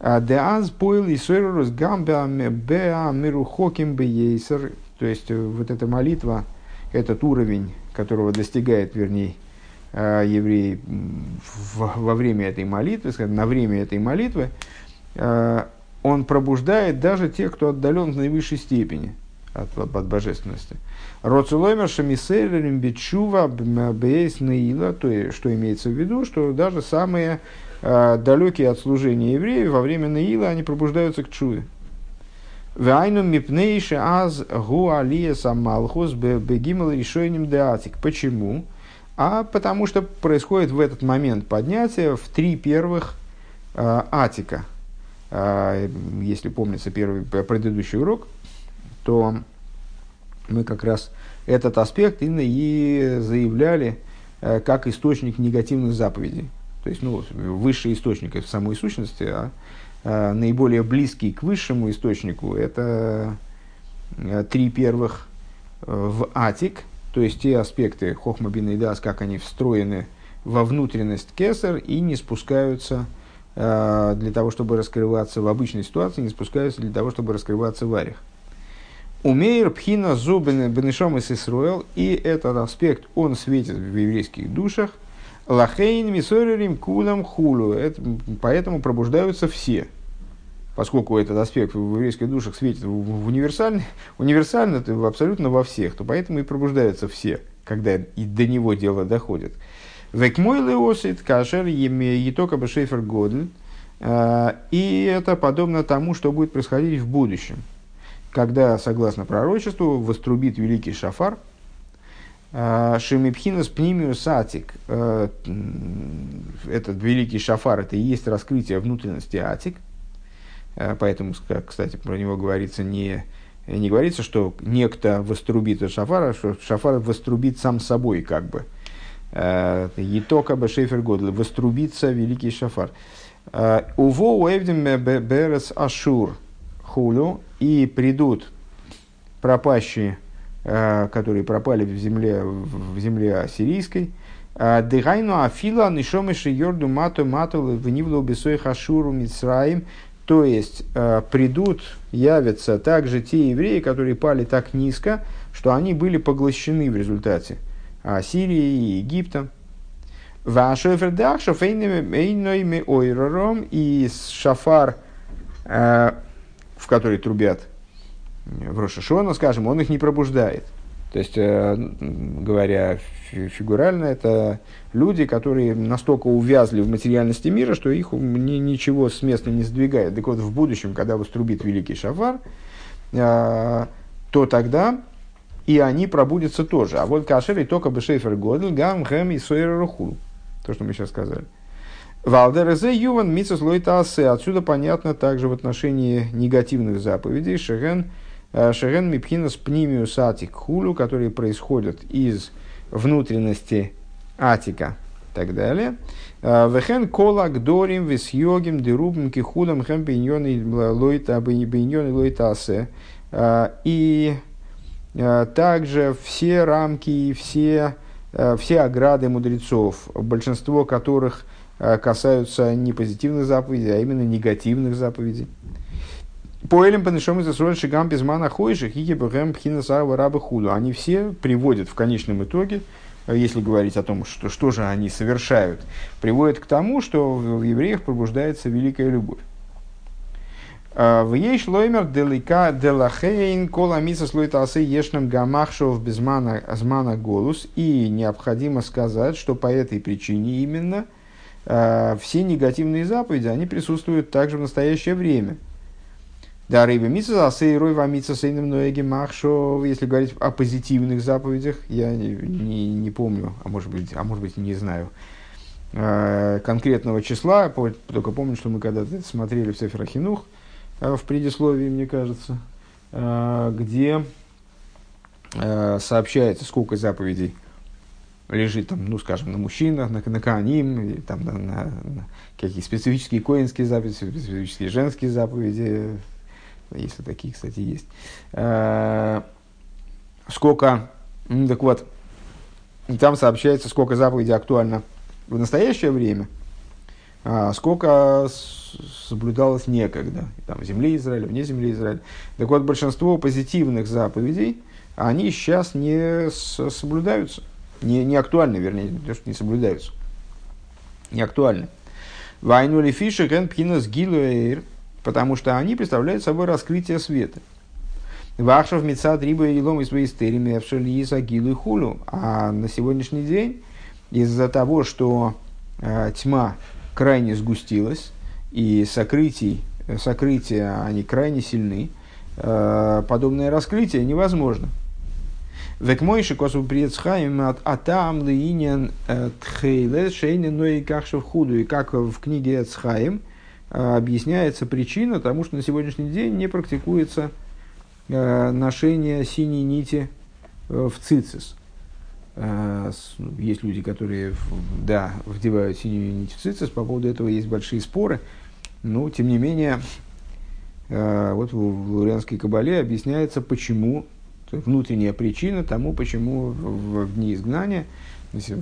Деаз поил и сойрус гамбеа беа мирухоким бейсер. То есть вот эта молитва, этот уровень, которого достигает, вернее, евреи во время этой молитвы, на время этой молитвы, э, он пробуждает даже тех, кто отдален в наивысшей степени от, от божественности. Роцулоймер шамисейлерим бичува бейс наила, то есть, что имеется в виду, что даже самые э, далекие от служения евреев во время наила они пробуждаются к чуве. Вайну мипнейше аз гуалия самалхус бегимал решением деатик. Почему? А потому что происходит в этот момент поднятие в три первых э, атика. Э, если помнится первый предыдущий урок, то мы как раз этот аспект и, и заявляли э, как источник негативных заповедей. То есть, ну, высший источник в самой сущности, а э, наиболее близкий к высшему источнику это э, три первых э, в атик – то есть те аспекты хохма бин и дас, как они встроены во внутренность кесар и не спускаются э, для того, чтобы раскрываться в обычной ситуации, не спускаются для того, чтобы раскрываться в арих. Умеер пхина зубен бенешом из Исруэл, и этот аспект, он светит в еврейских душах. Лахейн мисорерим кулам. Это, поэтому пробуждаются все поскольку этот аспект в еврейских душах светит универсально, универсально это абсолютно во всех, то поэтому и пробуждаются все, когда и до него дело доходит. Век мой леосит кашер етока бешефер. А, и это подобно тому, что будет происходить в будущем. Когда, согласно пророчеству, вострубит великий шафар, а, Шемипхинус пнимиус атик. А, этот великий шафар, это и есть раскрытие внутренности атик – поэтому, кстати, про него говорится не, не говорится, что некто вострубит от шафара, что шафар вострубит сам собой, как бы. Э, Етока бы шефер годл, вострубится великий шафар. Э, Уво уэвдим берес ашур хулю, и придут пропащие, которые пропали в земле, в земле ассирийской, Дыгайну афила нишомыши йорду мату мату в нивлу бесой хашуру мицраим то есть э, придут, явятся также те евреи, которые пали так низко, что они были поглощены в результате Сирии и Египта. И шафар, э, в который трубят в Рошашона, скажем, он их не пробуждает. То есть, э, говоря фигурально, это люди, которые настолько увязли в материальности мира, что их ни, ничего с места не сдвигает. Так вот, в будущем, когда вострубит великий шафар, э, то тогда и они пробудятся тоже. А вот кашер и только бы шейфер годл, гам, хэм и сойер руху. То, что мы сейчас сказали. Валдерезе юван митсус лойтасе. Отсюда понятно также в отношении негативных заповедей. Шеген, э, шеген мипхинас пнимиус атик хулу, которые происходят из внутренности атика и так далее. А, вехен кола гдорим висьогим дерубим кихудам хэм биньоны лойта биньоны лойтасе. А, и а, также все рамки и все, все ограды мудрецов, большинство которых касаются не позитивных заповедей, а именно негативных заповедей. Поэлем панешом из Асрон Шигам Безмана Хойши Бэхэм Пхинасава Раба Худу. Они все приводят в конечном итоге, если говорить о том, что, что же они совершают, приводят к тому, что в евреях пробуждается великая любовь. А, в ей шлоймер делика делахейн кола миса слойтасы ешнам гамахшов безмана азмана голос. И необходимо сказать, что по этой причине именно а, все негативные заповеди, они присутствуют также в настоящее время – да, рейва митса, а сейрой ва митса сейным ноеги махшо, если говорить о позитивных заповедях, я не, не, не помню, а может быть, а может быть не знаю э, конкретного числа, только помню, что мы когда-то смотрели в Сеферахинух э, в предисловии, мне кажется, э, где сообщается, сколько заповедей лежит там, ну, скажем, на мужчинах, на, на каним, там на, на, на какие специфические коинские заповеди, специфические женские заповеди, если такие, кстати, есть. Э, сколько, так вот, там сообщается, сколько заповедей актуально в настоящее время, а сколько соблюдалось некогда, там, в земле Израиля, вне земли Израиля. Так вот, большинство позитивных заповедей, они сейчас не соблюдаются, не, не актуальны, вернее, не то, что не соблюдаются, не актуальны. Вайну ли фишек пхинас гилуэйр – потому что они представляют собой раскрытие света. Вахшав Мецад Риба и Лом из Вейстерими Агилу и Хулю. А на сегодняшний день из-за того, что э, тьма крайне сгустилась, и сокрытий, сокрытия они крайне сильны, э, подобное раскрытие невозможно. Век мойши косу предсхаем от атам лиинен э, тхейле шейнен но и кахшев худу. И как в книге Эцхаем – объясняется причина тому, что на сегодняшний день не практикуется э, ношение синей нити э, в цицис. Э, есть люди, которые да, вдевают синюю нить в цицис, по поводу этого есть большие споры, но тем не менее вот в Лурианской кабале объясняется, почему, внутренняя причина тому, почему в, дни изгнания,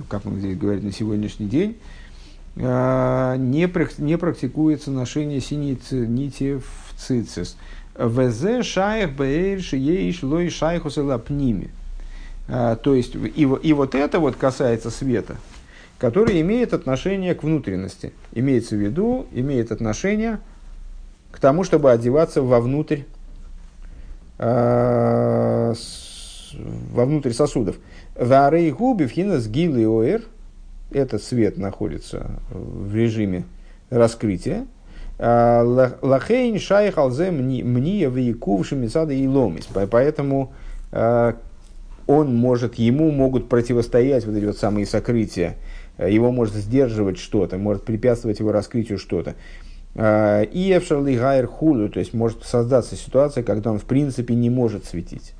как он здесь говорит, на сегодняшний день, а, не, не практикуется ношение синей нити в цицис. ВЗ шаях бэйрш ейш лой шайхус пними. А, то есть, и, и вот это вот касается света, который имеет отношение к внутренности. Имеется в виду, имеет отношение к тому, чтобы одеваться вовнутрь, э, с, вовнутрь сосудов. Варей губи вхинас гилы оэр – этот свет находится в режиме раскрытия. А, лахейн шайх алзе мния вейкувши мецада и ломис. Поэтому а, он может, ему могут противостоять вот эти вот самые сокрытия. Его может сдерживать что-то, может препятствовать его раскрытию что-то. А, и эфшарли гайр хулю, то есть может создаться ситуация, когда он в принципе не может светить.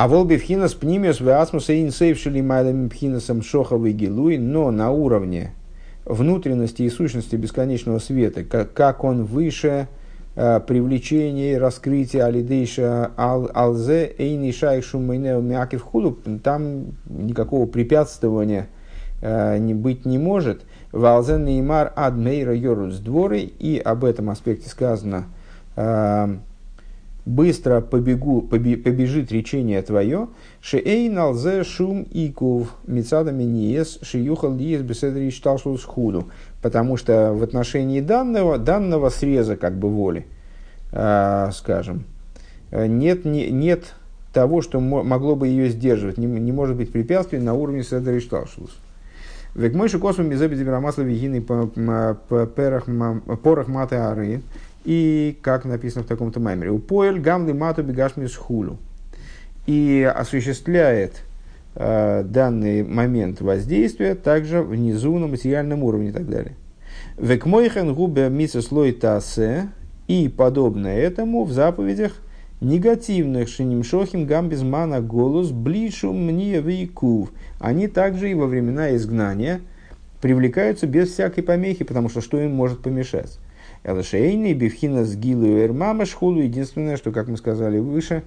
А волби пхинас пнимиус веасмус и инсейвшили майлами пхинасом шоховый гилуй, но на уровне внутренности и сущности бесконечного света, как, он выше э, привлечения и раскрытия алидейша ал, алзе эйни шайх шумайнео мякив худу, там никакого препятствования э, не быть не может. Валзен неймар адмейра йорус дворы, и об этом аспекте сказано э, быстро побегу, поби, побежит речение твое, шеэй налзе шум икув мецада миниес шиюхал лиес беседри шталшус худу. Потому что в отношении данного, данного среза как бы воли, э, скажем, нет, не, нет того, что могло бы ее сдерживать, не, не может быть препятствий на уровне седри шталшус. Век мой шикосу мизеби дебирамасла вигины порах маты ары, и, как написано в таком-то маймере, «Упоэль гамды мату бегашмис хулю». И осуществляет э, данный момент воздействия также внизу на материальном уровне и так далее. «Векмойхен губе мисослой тасе» и подобное этому в заповедях негативных шинимшохим гамбизмана голос блишу мне вейкув. Они также и во времена изгнания привлекаются без всякой помехи, потому что что им может помешать? Элшейный, Бифхина с Гилу Эрмама Шхулу. Единственное, что, как мы сказали выше,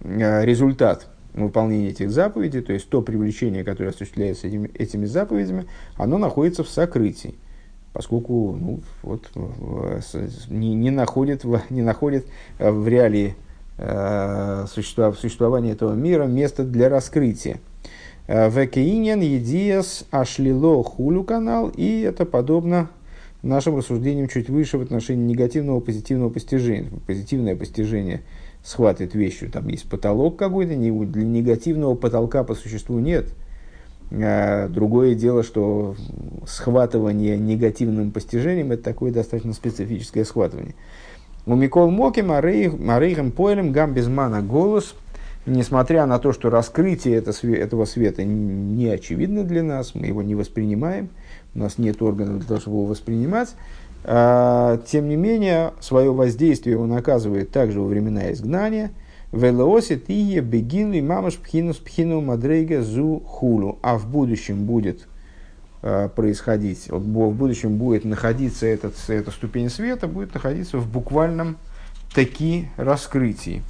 э, результат выполнение этих заповедей, то есть то привлечение, которое осуществляется этими, этими заповедями, оно находится в сокрытии, поскольку ну, вот, не, не, находит, не находит в реалии э, существования этого мира места для раскрытия. Э, Векеинен едиас ашлило хулю канал, и это подобно нашим рассуждениям чуть выше в отношении негативного позитивного постижения. Позитивное постижение схватывает вещью, там есть потолок какой-то, для негативного потолка по существу нет. Э, другое дело, что схватывание негативным постижением это такое достаточно специфическое схватывание. У Микол Моки Марейхем Поэлем Гам Безмана голос – несмотря на то, что раскрытие это, этого света не очевидно для нас, мы его не воспринимаем, у нас нет органов для того, чтобы его воспринимать, а, тем не менее, свое воздействие он оказывает также во времена изгнания. Велоосит ие бегин и мамаш пхинус пхину мадрейга зу хулу. А в будущем будет э, происходить, в будущем будет находиться этот, эта ступень света, будет находиться в буквальном таки раскрытии.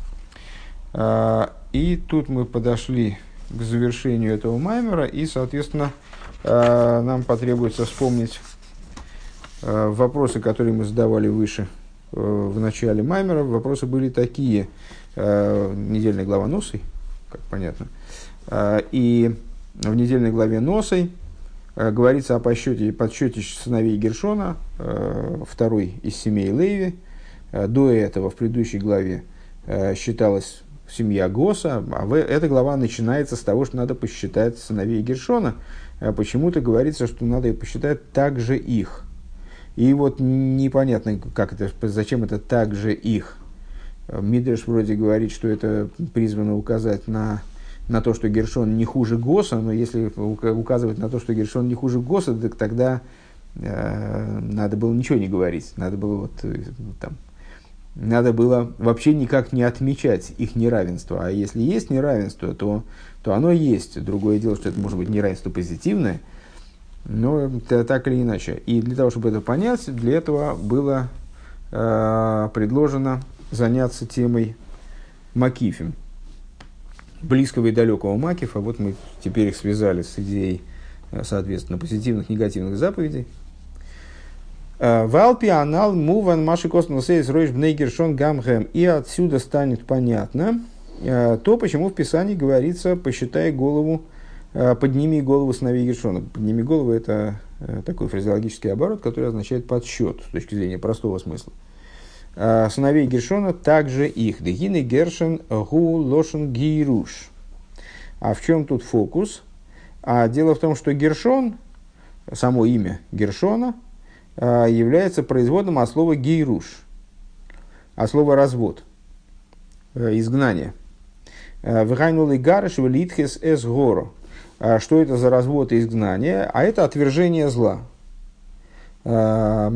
Э, и тут мы подошли к завершению этого маймера, и, соответственно, нам потребуется вспомнить э, вопросы, которые мы задавали выше э, в начале маймера. Вопросы были такие. Недельная глава Носой, как понятно. И в недельной главе Носой говорится о подсчете, подсчете сыновей Гершона, второй из семей Леви. До этого, в предыдущей главе, считалось семья Госа, а эта глава начинается с того, что надо посчитать сыновей Гершона. А почему-то говорится, что надо посчитать также их. И вот непонятно, как это, зачем это также их. Мидреш вроде говорит, что это призвано указать на, на то, что Гершон не хуже Госа, но если указывать на то, что Гершон не хуже Госа, так тогда э, надо было ничего не говорить. Надо было вот э, там надо было вообще никак не отмечать их неравенство. А если есть неравенство, то, то оно есть. Другое дело, что это может быть неравенство позитивное, но это так или иначе. И для того, чтобы это понять, для этого было э, предложено заняться темой Макифем. Близкого и далекого Макифа. Вот мы теперь их связали с идеей, э, соответственно, позитивных, негативных заповедей. Э, Валпи анал муван маши космосейс ройш бнейгершон гамхэм. И отсюда станет понятно то, почему в Писании говорится «посчитай голову, э, подними голову сыновей Гершона». «Подними голову» – это такой фразеологический оборот, который означает подсчет с точки зрения простого смысла. Сыновей Гершона также их. Дегины Гершен гу лошен гируш. А в чем тут фокус? А дело в том, что Гершон, само имя Гершона – является производным от слова гейруш, от слова развод, э, изгнание. Э, Вихайнули гарыш велитхес эс горо. А что это за развод и изгнание? А это отвержение зла. Э,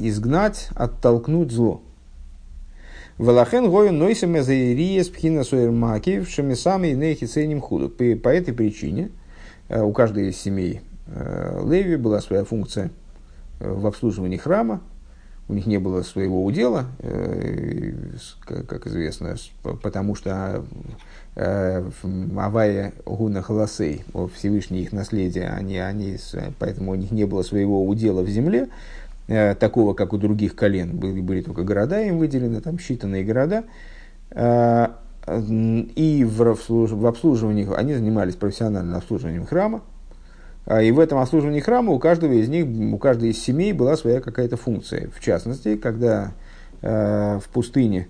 изгнать, оттолкнуть зло. Валахен гою нойсем эзаириес пхина суэрмаки в шамисами нейхи ценим худу. По этой причине у каждой из семей Леви была своя функция – в обслуживании храма, у них не было своего удела, э, как известно, потому что э, Авая Гуна Холосей, Всевышний их наследие, они, они, поэтому у них не было своего удела в земле, э, такого, как у других колен. Были, были только города им выделены, там считанные города. И в обслуживании, они занимались профессиональным обслуживанием храма, и в этом обслуживании храма у каждого из них, у каждой из семей была своя какая-то функция. В частности, когда э, в пустыне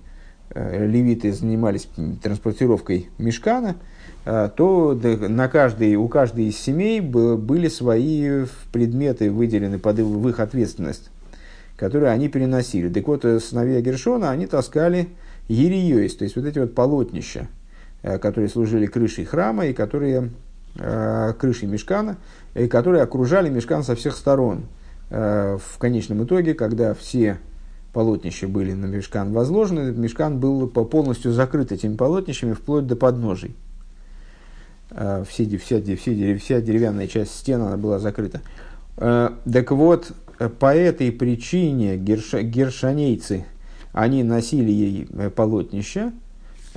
э, левиты занимались транспортировкой мешкана, э, то на каждой, у каждой из семей были свои предметы, выделены под их ответственность, которые они переносили. Так вот, сыновья Гершона, они таскали ериёйс, то есть вот эти вот полотнища, которые служили крышей храма и которые крышей мешкана, и которые окружали мешкан со всех сторон. Э, в конечном итоге, когда все полотнища были на мешкан возложены, мешкан был полностью закрыт этими полотнищами вплоть до подножий. Э, все, вся, вся, вся деревянная часть стены она была закрыта. Э, так вот, по этой причине герш, гершанейцы, они носили ей полотнища,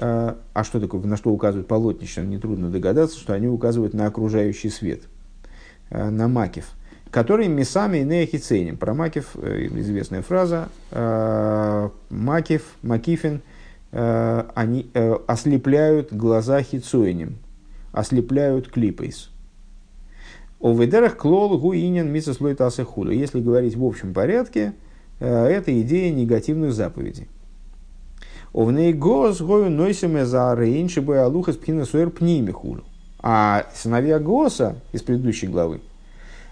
а что такое, на что указывают полотнища, нетрудно догадаться, что они указывают на окружающий свет, на макив, который месами и неохиценим. Про макив известная фраза, макив, макифин, они ослепляют глаза хицоинем, ослепляют клипейс. О ведерах клол гуинен мисослой худу. Если говорить в общем порядке, это идея негативных заповедей. Овней гос гою нойсиме за рейнши бой алуха спхина суэр пними хулю. А сыновья Госа из предыдущей главы,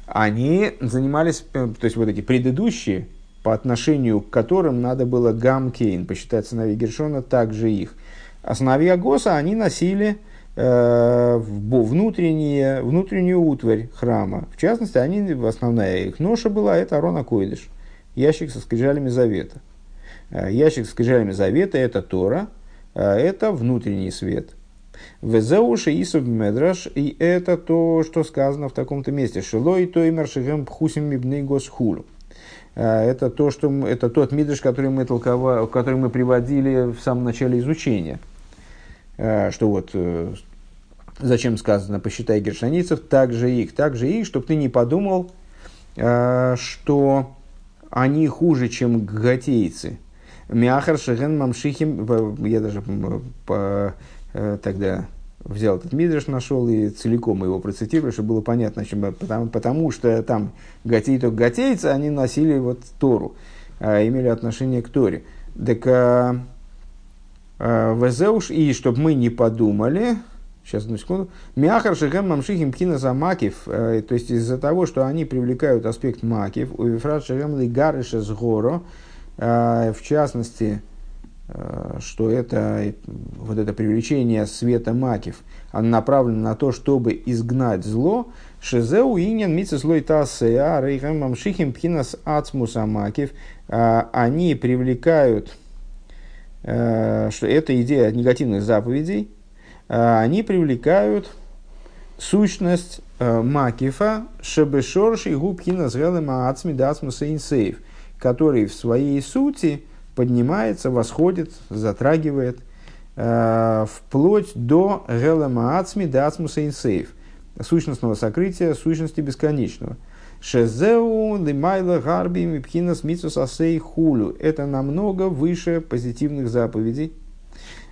они занимались, э, то есть вот эти предыдущие, по отношению к которым надо было Гамкейн посчитать сыновей Гершона, также их. А сыновья Госа, они носили э, внутренние, внутреннюю утварь храма. В частности, они, основная их ноша была, это Арона Койдыш, ящик со скрижалями завета. Э, ящик с скрижалями завета – это Тора, э, это внутренний свет. Везеуши Исов Медраш, и это то, что сказано в таком-то месте. Шилой тоймер шигем пхусим мибней госхулу. Э, это, то, что, это тот мидрш, который мы, толковали, который мы приводили в самом начале изучения. Что вот зачем сказано посчитай гершаницев, так же их, так же их, чтобы ты не подумал, что они хуже, чем гатейцы. Мяхар Шеген Мамшихим, я даже по, э, тогда взял этот мидриш, нашел и целиком его процитировал, чтобы было понятно, чем, потому, потому что там гатей только гатейцы, они носили вот Тору, а, имели отношение к Торе. Так а, а, Везеуш, и чтобы мы не подумали, сейчас одну секунду, Мяхар Шехем Мамшихим Пхина Макив, э, то есть из-за того, что они привлекают аспект Макив, у Вифрат Шехем Лигарыша Сгоро, а, в частности, а, что это, вот это привлечение света макив, оно направлено на то, чтобы изгнать зло. Шезеу инин мицеслой тасеа рейхам мамшихим пхинас ацмуса макив. А, они привлекают, что это идея негативных заповедей, они привлекают сущность макифа шебешорши губхина с гелем ацми дацмуса инсейв – который в своей сути поднимается, восходит, затрагивает э, вплоть до Гелема Дацмуса Инсейф, сущностного сокрытия, сущности бесконечного. Шезеу лимайла гарби мипхинас митсус асей хулю. Это намного выше позитивных заповедей.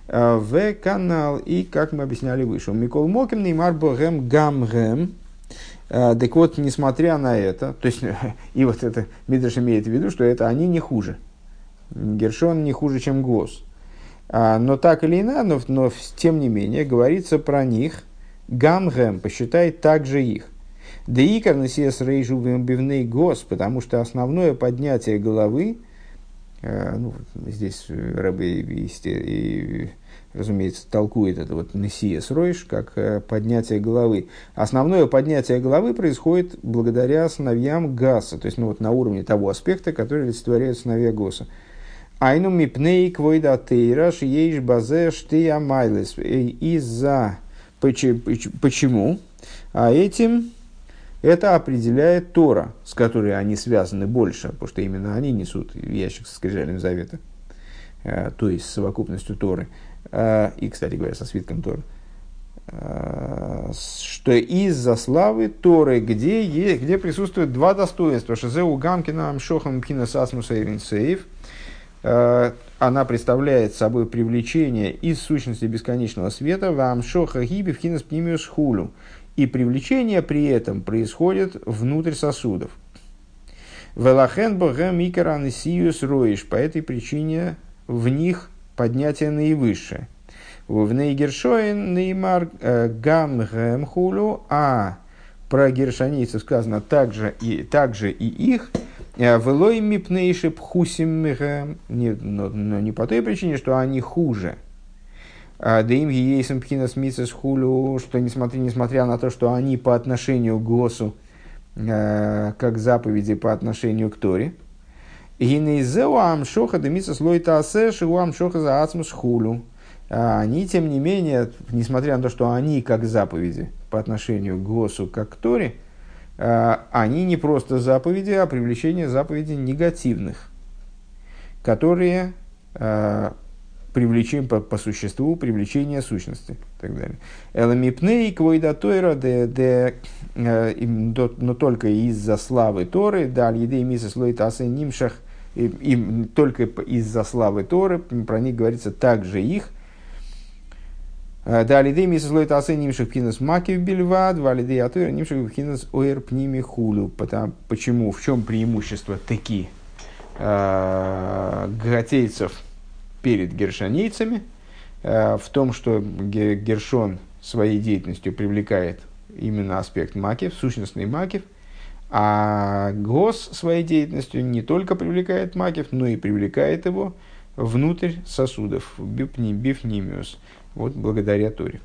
Э, в канал, и как мы объясняли выше, Микол Моким Неймар Богем Гамгем, так вот, несмотря на это, то есть, и вот это Мидраш имеет в виду, что это они не хуже. Гершон не хуже, чем Гос. А, но так или иначе, но, но тем не менее, говорится про них, Гамгем посчитает также их. Да и карнасиес рейжу бивней гос, потому что основное поднятие головы, э, ну, здесь рабы и, и разумеется, толкует это вот Несиес Ройш, как э, поднятие головы. Основное поднятие головы происходит благодаря сыновьям Гаса, то есть ну, вот на уровне того аспекта, который олицетворяет сыновья Госа. Айну мипней квойда тейраш ейш базе штия майлес. Из-за... Почему? А этим это определяет Тора, с которой они связаны больше, потому что именно они несут ящик со скрижалями завета, э, то есть совокупностью Торы. А, и, кстати говоря, со свитком Торы, а, что из-за славы Торы, где, есть, где присутствуют два достоинства, Шазеу Гамкина Амшохам Пхина Сасмуса Сейв, а, она представляет собой привлечение из сущности бесконечного света в Амшоха Гиби Пхина Спнимиус Хулю. И привлечение при этом происходит внутрь сосудов. Велахен Богем Икаран Сиюс Роиш. По этой причине в них поднятие наивысшее. В Нейгершоин Неймар э, Гам Хулю, а про гершанийцев сказано также и, также и их, э, Велой мипнейши пхусим но, но не по той причине, что они хуже. А, да им ейсом пхинас мицес хулю, что несмотря, несмотря на то, что они по отношению к Госу, э, как заповеди по отношению к Торе, Гинейзеу амшоха демиса слой таасе шигу амшоха за хулю. А они, тем не менее, несмотря на то, что они как заповеди по отношению к Госу, как к Торе, а, они не просто заповеди, а привлечение заповедей негативных, которые а, привлечение по, по существу привлечения сущности и так далее. Эламипней квойда тойра э, но только из-за славы Торы, да, еды мисс слоит асы нимшах, и, и только из-за славы Торы, про них говорится также их, э, да, лидей мисс слоит асы нимшах пхинас маки бельва, два лидей атуира нимшах пхинас оэр пними хулю. Почему, в чем преимущество таки э, гатейцев – перед гершонейцами э, в том, что Гершон своей деятельностью привлекает именно аспект макив, сущностный макив, а Гос своей деятельностью не только привлекает макив, но и привлекает его внутрь сосудов, бифнимиус, вот благодаря Торе.